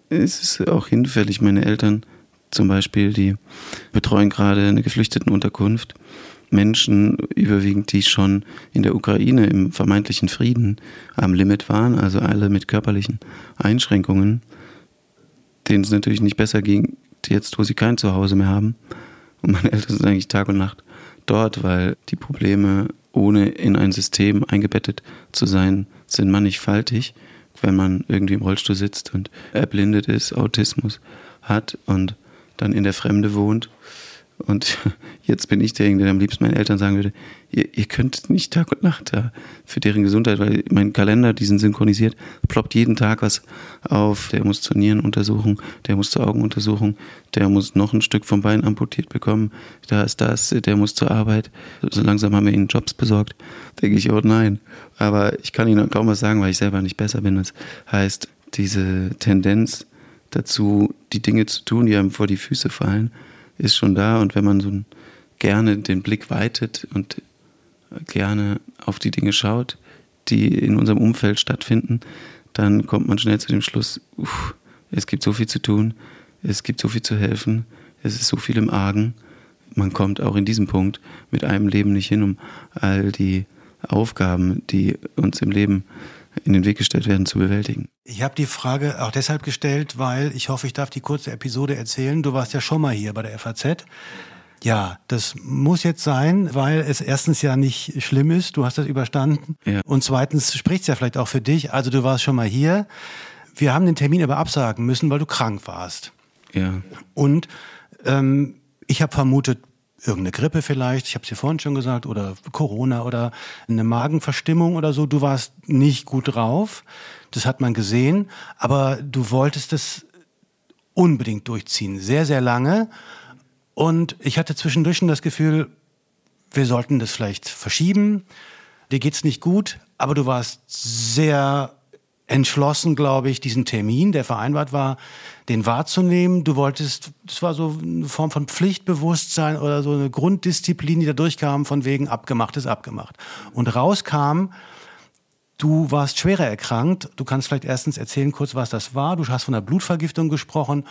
S2: es ist auch hinfällig. Meine Eltern zum Beispiel, die betreuen gerade eine Geflüchtetenunterkunft. Menschen überwiegend, die schon in der Ukraine im vermeintlichen Frieden am Limit waren, also alle mit körperlichen Einschränkungen, denen es natürlich nicht besser ging, jetzt, wo sie kein Zuhause mehr haben. Und meine Eltern sind eigentlich Tag und Nacht dort, weil die Probleme, ohne in ein System eingebettet zu sein, sind mannigfaltig wenn man irgendwie im Rollstuhl sitzt und erblindet ist, Autismus hat und dann in der Fremde wohnt. Und [LAUGHS] jetzt bin ich derjenige, der am liebsten meinen Eltern sagen würde, ihr, ihr könnt nicht Tag und Nacht da für deren Gesundheit, weil mein Kalender, die sind synchronisiert, ploppt jeden Tag was auf. Der muss zur Nierenuntersuchung, der muss zur Augenuntersuchung, der muss noch ein Stück vom Bein amputiert bekommen, da ist das, der muss zur Arbeit. So langsam haben wir ihnen Jobs besorgt. Denke ich, oh nein. Aber ich kann ihnen kaum was sagen, weil ich selber nicht besser bin. Das heißt, diese Tendenz dazu, die Dinge zu tun, die einem vor die Füße fallen, ist schon da. Und wenn man so gerne den Blick weitet und gerne auf die Dinge schaut, die in unserem Umfeld stattfinden, dann kommt man schnell zu dem Schluss, uff, es gibt so viel zu tun, es gibt so viel zu helfen, es ist so viel im Argen. Man kommt auch in diesem Punkt mit einem Leben nicht hin, um all die Aufgaben, die uns im Leben in den Weg gestellt werden, zu bewältigen.
S1: Ich habe die Frage auch deshalb gestellt, weil ich hoffe, ich darf die kurze Episode erzählen. Du warst ja schon mal hier bei der FAZ. Ja, das muss jetzt sein, weil es erstens ja nicht schlimm ist, du hast das überstanden. Ja. Und zweitens spricht es ja vielleicht auch für dich. Also du warst schon mal hier. Wir haben den Termin aber absagen müssen, weil du krank warst.
S2: Ja.
S1: Und ähm, ich habe vermutet, irgendeine Grippe vielleicht, ich habe es dir vorhin schon gesagt, oder Corona oder eine Magenverstimmung oder so. Du warst nicht gut drauf, das hat man gesehen, aber du wolltest es unbedingt durchziehen, sehr, sehr lange. Und ich hatte zwischendurch das Gefühl, wir sollten das vielleicht verschieben. Dir geht's nicht gut, aber du warst sehr entschlossen, glaube ich, diesen Termin, der vereinbart war, den wahrzunehmen. Du wolltest, das war so eine Form von Pflichtbewusstsein oder so eine Grunddisziplin, die da durchkam, von wegen abgemacht ist abgemacht. Und rauskam, du warst schwerer erkrankt. Du kannst vielleicht erstens erzählen kurz, was das war. Du hast von der Blutvergiftung gesprochen.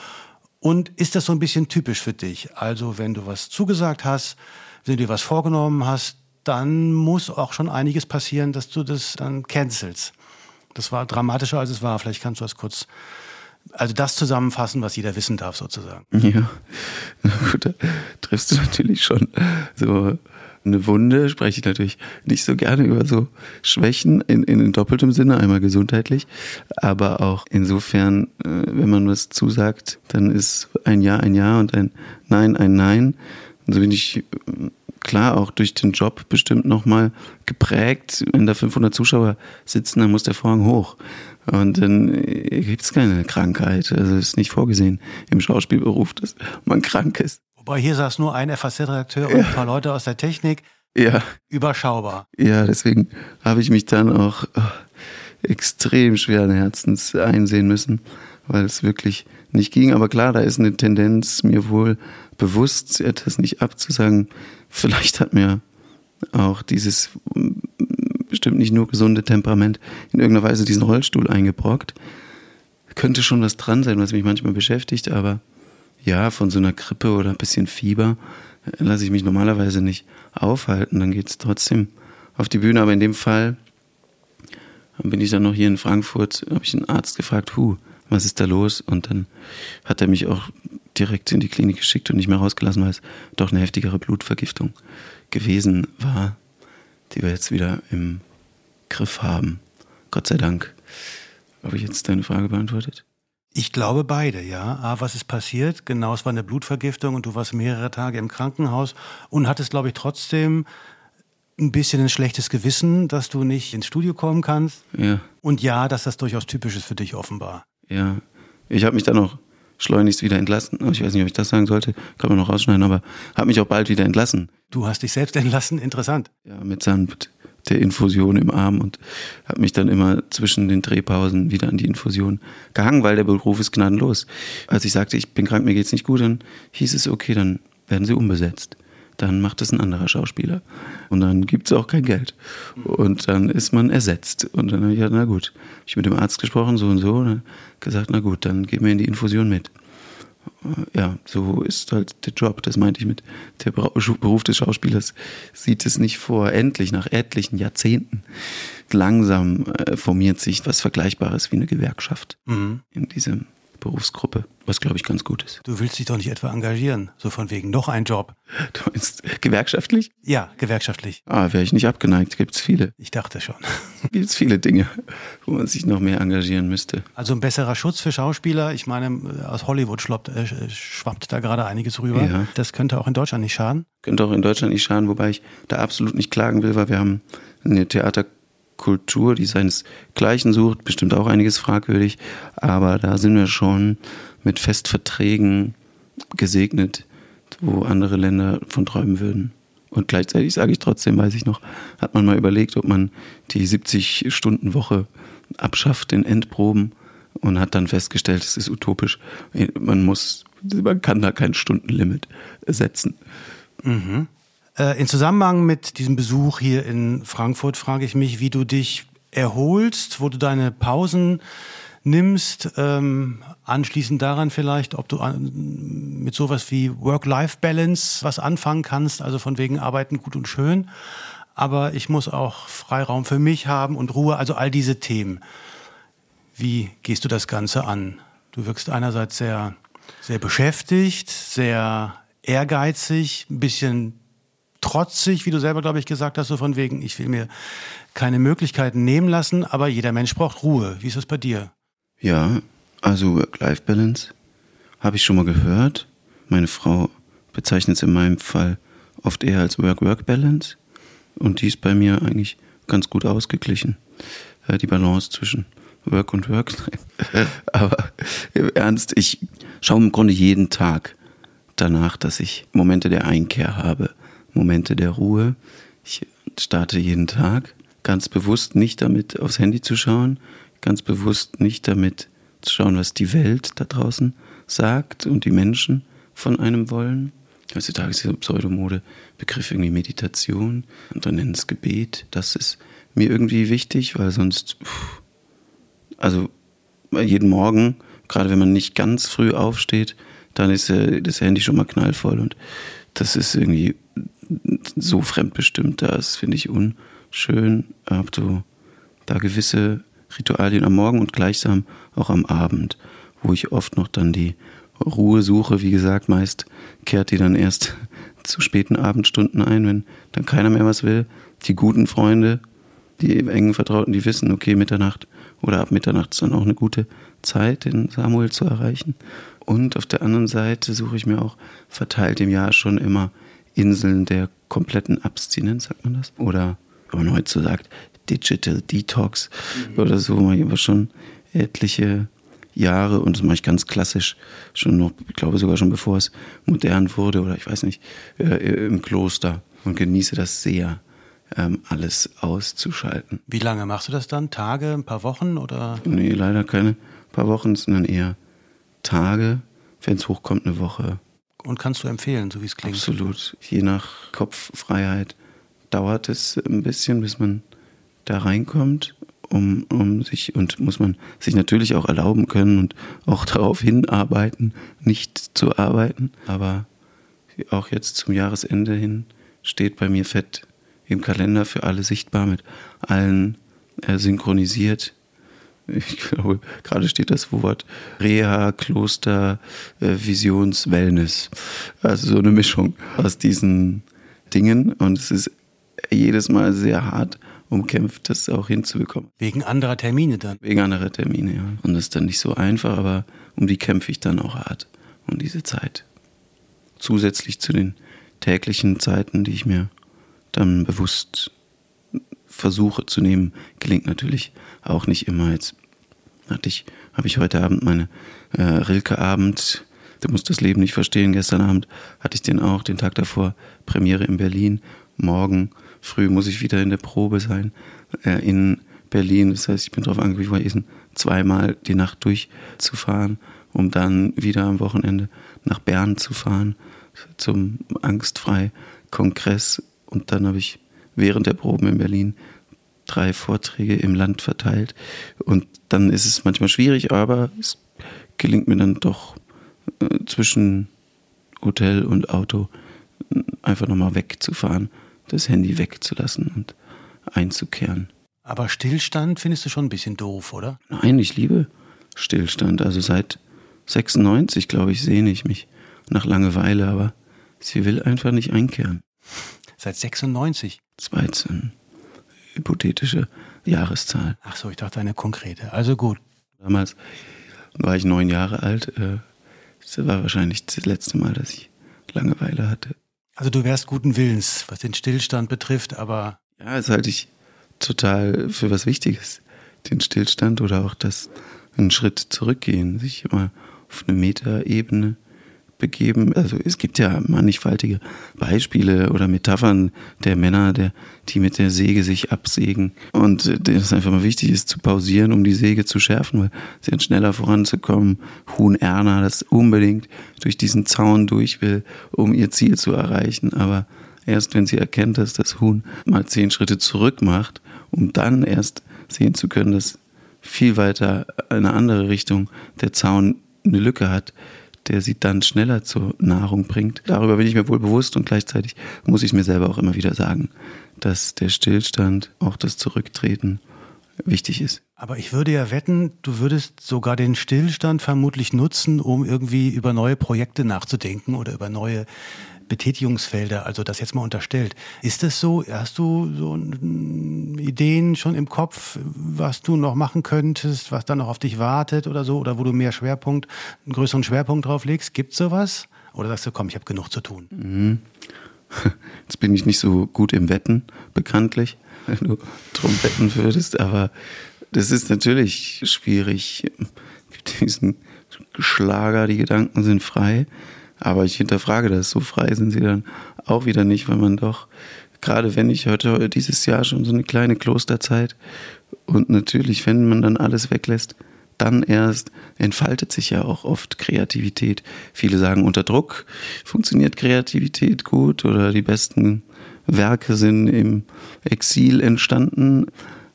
S1: Und ist das so ein bisschen typisch für dich? Also, wenn du was zugesagt hast, wenn du dir was vorgenommen hast, dann muss auch schon einiges passieren, dass du das dann cancelst. Das war dramatischer, als es war. Vielleicht kannst du das kurz, also das zusammenfassen, was jeder wissen darf, sozusagen.
S2: Ja, [LAUGHS] gut, da triffst du natürlich schon so eine Wunde, spreche ich natürlich nicht so gerne über so Schwächen in, in doppeltem Sinne, einmal gesundheitlich, aber auch insofern, äh, wenn man was zusagt, dann ist ein Ja ein Ja und ein Nein ein Nein. Und so bin ich klar auch durch den Job bestimmt nochmal geprägt. Wenn da 500 Zuschauer sitzen, dann muss der Vorhang hoch. Und dann gibt es keine Krankheit. Also ist nicht vorgesehen im Schauspielberuf, dass man krank ist.
S1: Wobei hier saß nur ein FAZ-Redakteur und ein paar Leute aus der Technik.
S2: Ja.
S1: Überschaubar.
S2: Ja, deswegen habe ich mich dann auch oh, extrem schweren Herzens einsehen müssen, weil es wirklich nicht ging. Aber klar, da ist eine Tendenz, mir wohl bewusst etwas nicht abzusagen. Vielleicht hat mir auch dieses bestimmt nicht nur gesunde Temperament in irgendeiner Weise diesen Rollstuhl eingebrockt. Könnte schon was dran sein, was mich manchmal beschäftigt, aber ja, von so einer Grippe oder ein bisschen Fieber äh, lasse ich mich normalerweise nicht aufhalten. Dann geht es trotzdem auf die Bühne. Aber in dem Fall bin ich dann noch hier in Frankfurt, habe ich einen Arzt gefragt, hu, was ist da los? Und dann hat er mich auch direkt in die Klinik geschickt und nicht mehr rausgelassen, weil es doch eine heftigere Blutvergiftung gewesen war, die wir jetzt wieder im Griff haben. Gott sei Dank. Habe ich jetzt deine Frage beantwortet?
S1: Ich glaube beide, ja. A, was ist passiert? Genau, es war eine Blutvergiftung und du warst mehrere Tage im Krankenhaus und hattest, glaube ich, trotzdem ein bisschen ein schlechtes Gewissen, dass du nicht ins Studio kommen kannst.
S2: Ja.
S1: Und ja, dass das durchaus typisch ist für dich offenbar.
S2: Ja. Ich habe mich dann auch schleunigst wieder entlassen. Ich weiß nicht, ob ich das sagen sollte, kann man noch rausschneiden, aber habe mich auch bald wieder entlassen.
S1: Du hast dich selbst [LAUGHS] entlassen, interessant.
S2: Ja, mit Sand der Infusion im Arm und habe mich dann immer zwischen den Drehpausen wieder an die Infusion gehangen, weil der Beruf ist gnadenlos. Als ich sagte, ich bin krank, mir geht's nicht gut, dann hieß es, okay, dann werden sie umbesetzt. Dann macht es ein anderer Schauspieler. Und dann gibt es auch kein Geld. Und dann ist man ersetzt. Und dann habe ich gesagt, na gut, habe ich mit dem Arzt gesprochen, so und so, und gesagt, na gut, dann gehen wir in die Infusion mit ja, so ist halt der Job, das meinte ich mit der Beruf des Schauspielers, sieht es nicht vor, endlich nach etlichen Jahrzehnten langsam äh, formiert sich was Vergleichbares wie eine Gewerkschaft mhm. in diesem Berufsgruppe, was glaube ich ganz gut ist.
S1: Du willst dich doch nicht etwa engagieren, so von wegen noch ein Job.
S2: Du meinst gewerkschaftlich?
S1: Ja, gewerkschaftlich.
S2: Ah, wäre ich nicht abgeneigt, gibt es viele.
S1: Ich dachte schon. [LAUGHS]
S2: Gibt es viele Dinge, wo man sich noch mehr engagieren müsste.
S1: Also ein besserer Schutz für Schauspieler, ich meine, aus Hollywood schloppt, äh, schwappt da gerade einiges rüber. Ja. Das könnte auch in Deutschland nicht schaden.
S2: Könnte auch in Deutschland nicht schaden, wobei ich da absolut nicht klagen will, weil wir haben eine Theater Kultur, die seinesgleichen sucht, bestimmt auch einiges fragwürdig, aber da sind wir schon mit Festverträgen gesegnet, wo andere Länder von träumen würden. Und gleichzeitig sage ich trotzdem, weiß ich noch, hat man mal überlegt, ob man die 70-Stunden-Woche abschafft in Endproben und hat dann festgestellt, es ist utopisch. Man muss, man kann da kein Stundenlimit setzen.
S1: Mhm. Äh, in Zusammenhang mit diesem Besuch hier in Frankfurt frage ich mich, wie du dich erholst, wo du deine Pausen nimmst, ähm, anschließend daran vielleicht, ob du an, mit sowas wie Work-Life-Balance was anfangen kannst, also von wegen Arbeiten gut und schön, aber ich muss auch Freiraum für mich haben und Ruhe, also all diese Themen. Wie gehst du das Ganze an? Du wirkst einerseits sehr, sehr beschäftigt, sehr ehrgeizig, ein bisschen trotzig, wie du selber, glaube ich, gesagt hast, so von wegen, ich will mir keine Möglichkeiten nehmen lassen, aber jeder Mensch braucht Ruhe. Wie ist das bei dir?
S2: Ja, also Work-Life-Balance habe ich schon mal gehört. Meine Frau bezeichnet es in meinem Fall oft eher als Work-Work-Balance und die ist bei mir eigentlich ganz gut ausgeglichen. Die Balance zwischen Work und Work. [LAUGHS] Aber im Ernst, ich schaue im Grunde jeden Tag danach, dass ich Momente der Einkehr habe. Momente der Ruhe. Ich starte jeden Tag ganz bewusst nicht damit aufs Handy zu schauen, ganz bewusst nicht damit zu schauen, was die Welt da draußen sagt und die Menschen von einem wollen. Heutzutage ist dieser Pseudomode Begriff irgendwie Meditation und dann nennen es Gebet. Das ist mir irgendwie wichtig, weil sonst, also jeden Morgen, gerade wenn man nicht ganz früh aufsteht, dann ist das Handy schon mal knallvoll und das ist irgendwie so fremdbestimmt das finde ich unschön. Hab so da gewisse Ritualien am Morgen und gleichsam auch am Abend, wo ich oft noch dann die Ruhe suche. Wie gesagt, meist kehrt die dann erst [LAUGHS] zu späten Abendstunden ein, wenn dann keiner mehr was will. Die guten Freunde, die engen Vertrauten, die wissen, okay, Mitternacht oder ab Mitternacht ist dann auch eine gute Zeit, den Samuel zu erreichen. Und auf der anderen Seite suche ich mir auch verteilt im Jahr schon immer Inseln der kompletten Abstinenz, sagt man das? Oder wenn man heute so sagt, Digital Detox mhm. oder so, mache ich aber schon etliche Jahre und das mache ich ganz klassisch, schon noch, ich glaube sogar schon bevor es modern wurde oder ich weiß nicht, äh, im Kloster und genieße das sehr, ähm, alles auszuschalten.
S1: Wie lange machst du das dann? Tage, ein paar Wochen oder?
S2: Nee, leider keine paar Wochen, sondern eher Tage, wenn es hochkommt, eine Woche
S1: und kannst du empfehlen, so wie es klingt.
S2: Absolut. Je nach Kopffreiheit dauert es ein bisschen, bis man da reinkommt, um, um sich und muss man sich natürlich auch erlauben können und auch [LAUGHS] darauf hinarbeiten, nicht zu arbeiten. Aber auch jetzt zum Jahresende hin steht bei mir fett im Kalender für alle sichtbar mit allen äh, synchronisiert ich glaube, gerade steht das Wort Reha, Kloster, äh, Visions, Wellness. Also so eine Mischung aus diesen Dingen. Und es ist jedes Mal sehr hart, umkämpft, das auch hinzubekommen.
S1: Wegen anderer Termine dann?
S2: Wegen anderer Termine, ja. Und das ist dann nicht so einfach, aber um die kämpfe ich dann auch hart, um diese Zeit. Zusätzlich zu den täglichen Zeiten, die ich mir dann bewusst versuche zu nehmen, gelingt natürlich auch nicht immer. Jetzt hatte ich, habe ich heute Abend meine äh, Rilke-Abend, du musst das Leben nicht verstehen, gestern Abend hatte ich den auch, den Tag davor, Premiere in Berlin. Morgen früh muss ich wieder in der Probe sein äh, in Berlin. Das heißt, ich bin darauf angewiesen, zweimal die Nacht durchzufahren, um dann wieder am Wochenende nach Bern zu fahren zum Angstfrei-Kongress. Und dann habe ich während der Proben in Berlin drei Vorträge im Land verteilt. Und dann ist es manchmal schwierig, aber es gelingt mir dann doch äh, zwischen Hotel und Auto äh, einfach nochmal wegzufahren, das Handy wegzulassen und einzukehren.
S1: Aber Stillstand findest du schon ein bisschen doof, oder?
S2: Nein, ich liebe Stillstand. Also seit 96, glaube ich, sehne ich mich nach Langeweile, aber sie will einfach nicht einkehren.
S1: Seit 96?
S2: 13. Hypothetische Jahreszahl.
S1: Ach so, ich dachte eine konkrete. Also gut.
S2: Damals war ich neun Jahre alt. Äh, das war wahrscheinlich das letzte Mal, dass ich Langeweile hatte.
S1: Also du wärst guten Willens, was den Stillstand betrifft, aber.
S2: Ja, das halte ich total für was Wichtiges. Den Stillstand oder auch das einen Schritt zurückgehen, sich immer auf eine Metaebene begeben. Also es gibt ja mannigfaltige Beispiele oder Metaphern der Männer, der, die mit der Säge sich absägen. Und äh, das einfach mal wichtig ist, zu pausieren, um die Säge zu schärfen, weil sie dann schneller voranzukommen. Huhn Erna, das unbedingt durch diesen Zaun durch will, um ihr Ziel zu erreichen. Aber erst wenn sie erkennt, dass das Huhn mal zehn Schritte zurück macht, um dann erst sehen zu können, dass viel weiter eine andere Richtung der Zaun eine Lücke hat, der sie dann schneller zur Nahrung bringt. Darüber bin ich mir wohl bewusst und gleichzeitig muss ich mir selber auch immer wieder sagen, dass der Stillstand, auch das Zurücktreten wichtig ist.
S1: Aber ich würde ja wetten, du würdest sogar den Stillstand vermutlich nutzen, um irgendwie über neue Projekte nachzudenken oder über neue Betätigungsfelder, also das jetzt mal unterstellt. Ist es so? Hast du so Ideen schon im Kopf, was du noch machen könntest, was dann noch auf dich wartet oder so, oder wo du mehr Schwerpunkt, einen größeren Schwerpunkt drauf legst? Gibt es sowas? Oder sagst du, komm, ich habe genug zu tun?
S2: Mhm. [LAUGHS] Jetzt bin ich nicht so gut im Wetten, bekanntlich, [LAUGHS] wenn du drum wetten würdest, aber das ist natürlich schwierig. Diesen Schlager, die Gedanken sind frei. Aber ich hinterfrage das. So frei sind sie dann auch wieder nicht, weil man doch, gerade wenn ich heute dieses Jahr schon so eine kleine Klosterzeit und natürlich, wenn man dann alles weglässt, dann erst entfaltet sich ja auch oft Kreativität. Viele sagen, unter Druck funktioniert Kreativität gut oder die besten Werke sind im Exil entstanden,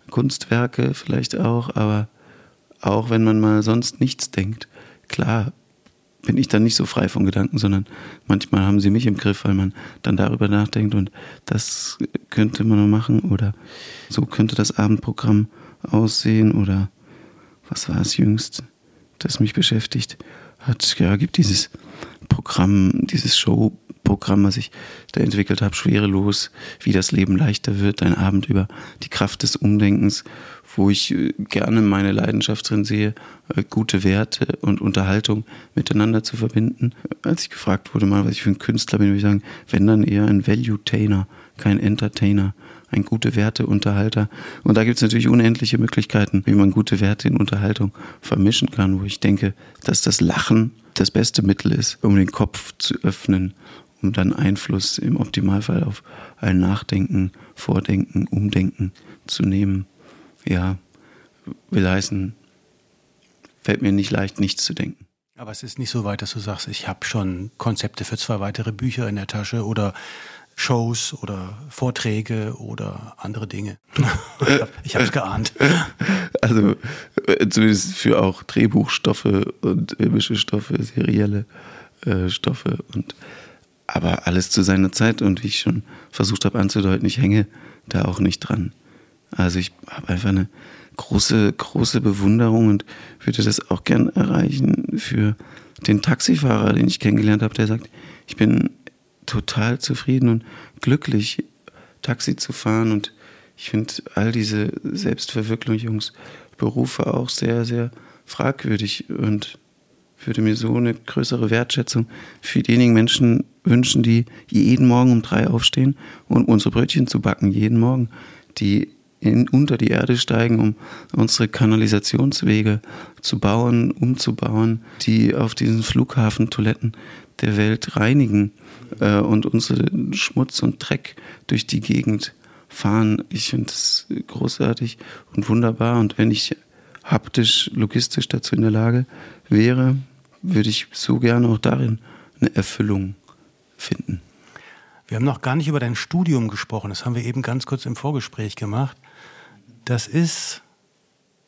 S2: Kunstwerke vielleicht auch, aber auch wenn man mal sonst nichts denkt. Klar, bin ich dann nicht so frei von Gedanken, sondern manchmal haben sie mich im Griff, weil man dann darüber nachdenkt und das könnte man machen oder so könnte das Abendprogramm aussehen oder was war es jüngst, das mich beschäftigt hat. Ja, gibt dieses Programm, dieses Showprogramm, was ich da entwickelt habe, schwerelos, wie das Leben leichter wird, ein Abend über die Kraft des Umdenkens wo ich äh, gerne meine Leidenschaft drin sehe, äh, gute Werte und Unterhaltung miteinander zu verbinden. Als ich gefragt wurde mal, was ich für ein Künstler bin, würde ich sagen, wenn dann eher ein Value-Tainer, kein Entertainer, ein gute Werte-Unterhalter. Und da gibt es natürlich unendliche Möglichkeiten, wie man gute Werte in Unterhaltung vermischen kann, wo ich denke, dass das Lachen das beste Mittel ist, um den Kopf zu öffnen, um dann Einfluss im Optimalfall auf ein Nachdenken, Vordenken, Umdenken zu nehmen ja, will heißen, fällt mir nicht leicht, nichts zu denken.
S1: Aber es ist nicht so weit, dass du sagst, ich habe schon Konzepte für zwei weitere Bücher in der Tasche oder Shows oder Vorträge oder andere Dinge. [LAUGHS] ich habe es geahnt. [LAUGHS]
S2: Also zumindest für auch Drehbuchstoffe und filmische Stoffe, serielle äh, Stoffe und aber alles zu seiner Zeit und wie ich schon versucht habe anzudeuten, ich hänge da auch nicht dran. Also ich habe einfach eine große, große Bewunderung und würde das auch gern erreichen für den Taxifahrer, den ich kennengelernt habe, der sagt, ich bin total zufrieden und glücklich, Taxi zu fahren. Und Ich finde all diese Selbstverwirklichungsberufe auch sehr, sehr fragwürdig und würde mir so eine größere Wertschätzung für diejenigen Menschen wünschen, die jeden Morgen um drei aufstehen und unsere Brötchen zu backen, jeden Morgen, die in, unter die Erde steigen, um unsere Kanalisationswege zu bauen, umzubauen, die auf diesen Flughafentoiletten der Welt reinigen äh, und unseren Schmutz und Dreck durch die Gegend fahren. Ich finde das großartig und wunderbar. Und wenn ich haptisch, logistisch dazu in der Lage wäre, würde ich so gerne auch darin eine Erfüllung finden.
S1: Wir haben noch gar nicht über dein Studium gesprochen. Das haben wir eben ganz kurz im Vorgespräch gemacht. Das ist,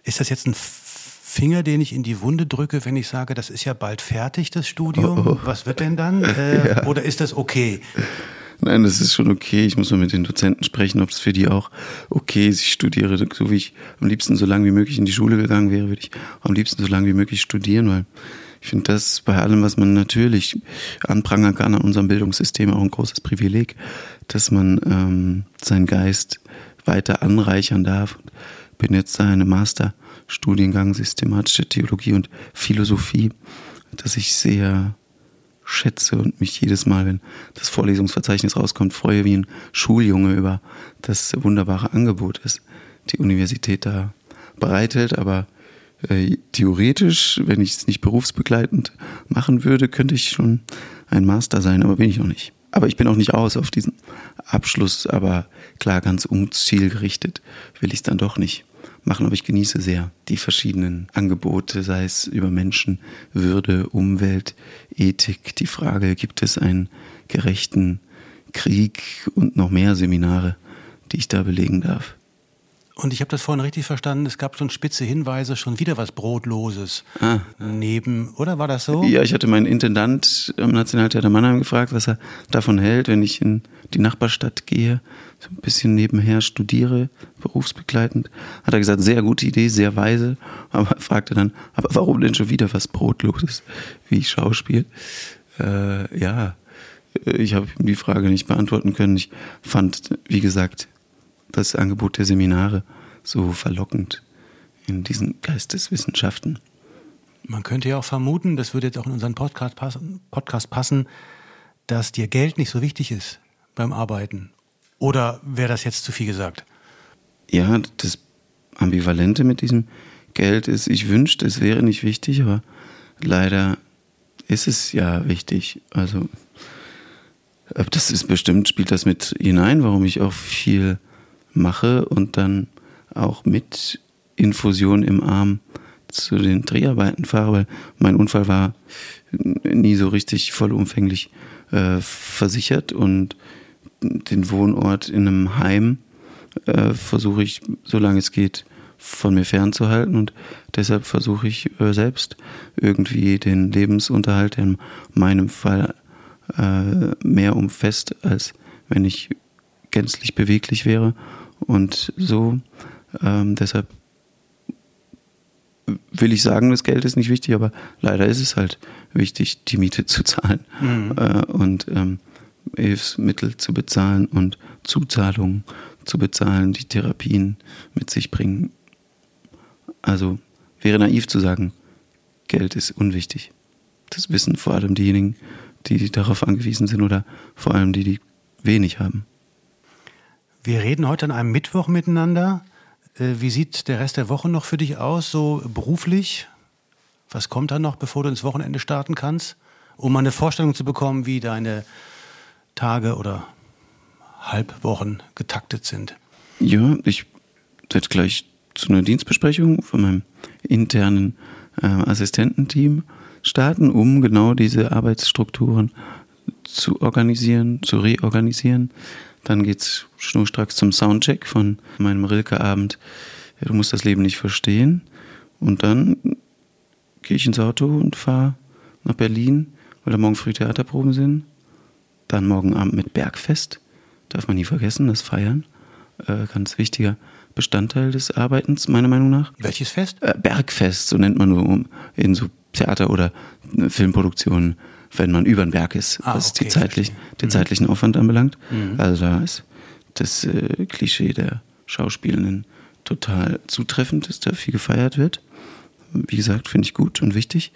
S1: ist das jetzt ein Finger, den ich in die Wunde drücke, wenn ich sage, das ist ja bald fertig, das Studium? Oh, oh. Was wird denn dann? [LAUGHS] Äh, ja. Oder ist das okay?
S2: Nein, das ist schon okay. Ich muss mal mit den Dozenten sprechen, ob es für die auch okay ist. Ich studiere, so wie ich am liebsten so lange wie möglich in die Schule gegangen wäre, würde ich am liebsten so lange wie möglich studieren, weil ich finde das bei allem, was man natürlich anprangern kann an unserem Bildungssystem, auch ein großes Privileg, dass man ähm, seinen Geist weiter anreichern darf. Bin jetzt da eine Masterstudiengang Systematische Theologie und Philosophie, dass ich sehr schätze und mich jedes Mal, wenn das Vorlesungsverzeichnis rauskommt, freue wie ein Schuljunge über das wunderbare Angebot, das die Universität da bereithält. Aber äh, theoretisch, wenn ich es nicht berufsbegleitend machen würde, könnte ich schon ein Master sein, aber bin ich noch nicht. Aber ich bin auch nicht aus auf diesen Abschluss, aber klar, ganz umzielgerichtet will ich es dann doch nicht machen, aber ich genieße sehr die verschiedenen Angebote, sei es über Menschen, Würde, Umwelt, Ethik, die Frage, gibt es einen gerechten Krieg und noch mehr Seminare, die ich da belegen darf.
S1: Und ich habe das vorhin richtig verstanden, es gab schon spitze Hinweise, schon wieder was Brotloses ah. neben, oder war das so?
S2: Ja, ich hatte meinen Intendant am Nationaltheater Mannheim gefragt, was er davon hält, wenn ich in die Nachbarstadt gehe, so ein bisschen nebenher studiere, berufsbegleitend. Hat er gesagt, sehr gute Idee, sehr weise, aber fragte dann, aber warum denn schon wieder was Brotloses, wie Schauspiel? Äh, ja, ich habe ihm die Frage nicht beantworten können. Ich fand, wie gesagt, das Angebot der Seminare so verlockend in diesen Geisteswissenschaften.
S1: Man könnte ja auch vermuten, das würde jetzt auch in unseren Podcast passen, Podcast passen dass dir Geld nicht so wichtig ist beim Arbeiten. Oder wäre das jetzt zu viel gesagt?
S2: Ja, das Ambivalente mit diesem Geld ist, ich wünschte, es wäre nicht wichtig, aber leider ist es ja wichtig. Also, das ist bestimmt, spielt das mit hinein, warum ich auch viel mache und dann auch mit Infusion im Arm zu den Dreharbeiten fahre, weil mein Unfall war nie so richtig vollumfänglich äh, versichert und den Wohnort in einem Heim äh, versuche ich, solange es geht, von mir fernzuhalten und deshalb versuche ich äh, selbst irgendwie den Lebensunterhalt in meinem Fall äh, mehr umfasst, als wenn ich gänzlich beweglich wäre und so. Ähm, deshalb will ich sagen, das Geld ist nicht wichtig, aber leider ist es halt wichtig, die Miete zu zahlen mhm. äh, und ähm, Hilfsmittel zu bezahlen und Zuzahlungen zu bezahlen, die Therapien mit sich bringen. Also wäre naiv zu sagen, Geld ist unwichtig. Das wissen vor allem diejenigen, die darauf angewiesen sind oder vor allem die, die wenig haben.
S1: Wir reden heute an einem Mittwoch miteinander. Äh, wie sieht der Rest der Woche noch für dich aus, so beruflich? Was kommt da noch, bevor du ins Wochenende starten kannst? Um mal eine Vorstellung zu bekommen, wie deine Tage oder Halbwochen getaktet sind.
S2: Ja, ich werde gleich zu einer Dienstbesprechung von meinem internen äh, Assistententeam starten, um genau diese Arbeitsstrukturen zu organisieren, zu reorganisieren. Dann geht's schnurstracks zum Soundcheck von meinem Rilke-Abend. Ja, du musst das Leben nicht verstehen. Und dann gehe ich ins Auto und fahre nach Berlin, weil da morgen früh Theaterproben sind. Dann morgen Abend mit Bergfest. Darf man nie vergessen, das Feiern. Äh, ganz wichtiger Bestandteil des Arbeitens, meiner Meinung nach.
S1: Welches Fest?
S2: Äh, Bergfest, so nennt man nur in so Theater- oder Filmproduktionen wenn man über den Berg ist, ah, was okay, die zeitlich, den mhm. zeitlichen Aufwand anbelangt. Mhm. Also da ist das äh, Klischee der Schauspielenden total zutreffend, dass da viel gefeiert wird. Wie gesagt, finde ich gut und wichtig.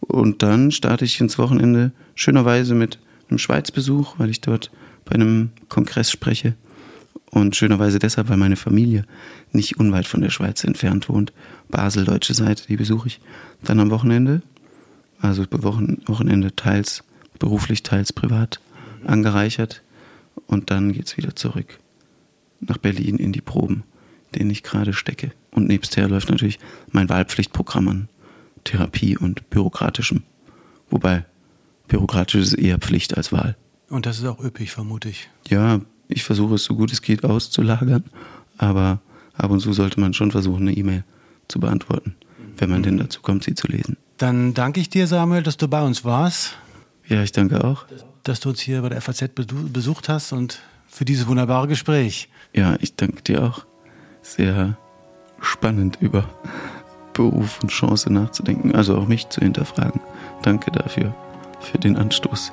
S2: Und dann starte ich ins Wochenende schönerweise mit einem Schweizbesuch, weil ich dort bei einem Kongress spreche. Und schönerweise deshalb, weil meine Familie nicht unweit von der Schweiz entfernt wohnt. Basel, deutsche Seite, die besuche ich dann am Wochenende. Also Wochenende teils beruflich, teils privat angereichert. Und dann geht es wieder zurück nach Berlin in die Proben, denen ich gerade stecke. Und nebsther läuft natürlich mein Wahlpflichtprogramm an Therapie und bürokratischem. Wobei bürokratisch ist eher Pflicht als Wahl.
S1: Und das ist auch üppig, vermute ich.
S2: Ja, ich versuche es so gut es geht auszulagern, aber ab und zu sollte man schon versuchen, eine E-Mail zu beantworten, wenn man mhm. denn dazu kommt, sie zu lesen.
S1: Dann danke ich dir, Samuel, dass du bei uns warst.
S2: Ja, ich danke auch.
S1: Dass du uns hier bei der FAZ besucht hast und für dieses wunderbare Gespräch.
S2: Ja, ich danke dir auch. Sehr spannend über Beruf und Chance nachzudenken, also auch mich zu hinterfragen. Danke dafür, für den Anstoß.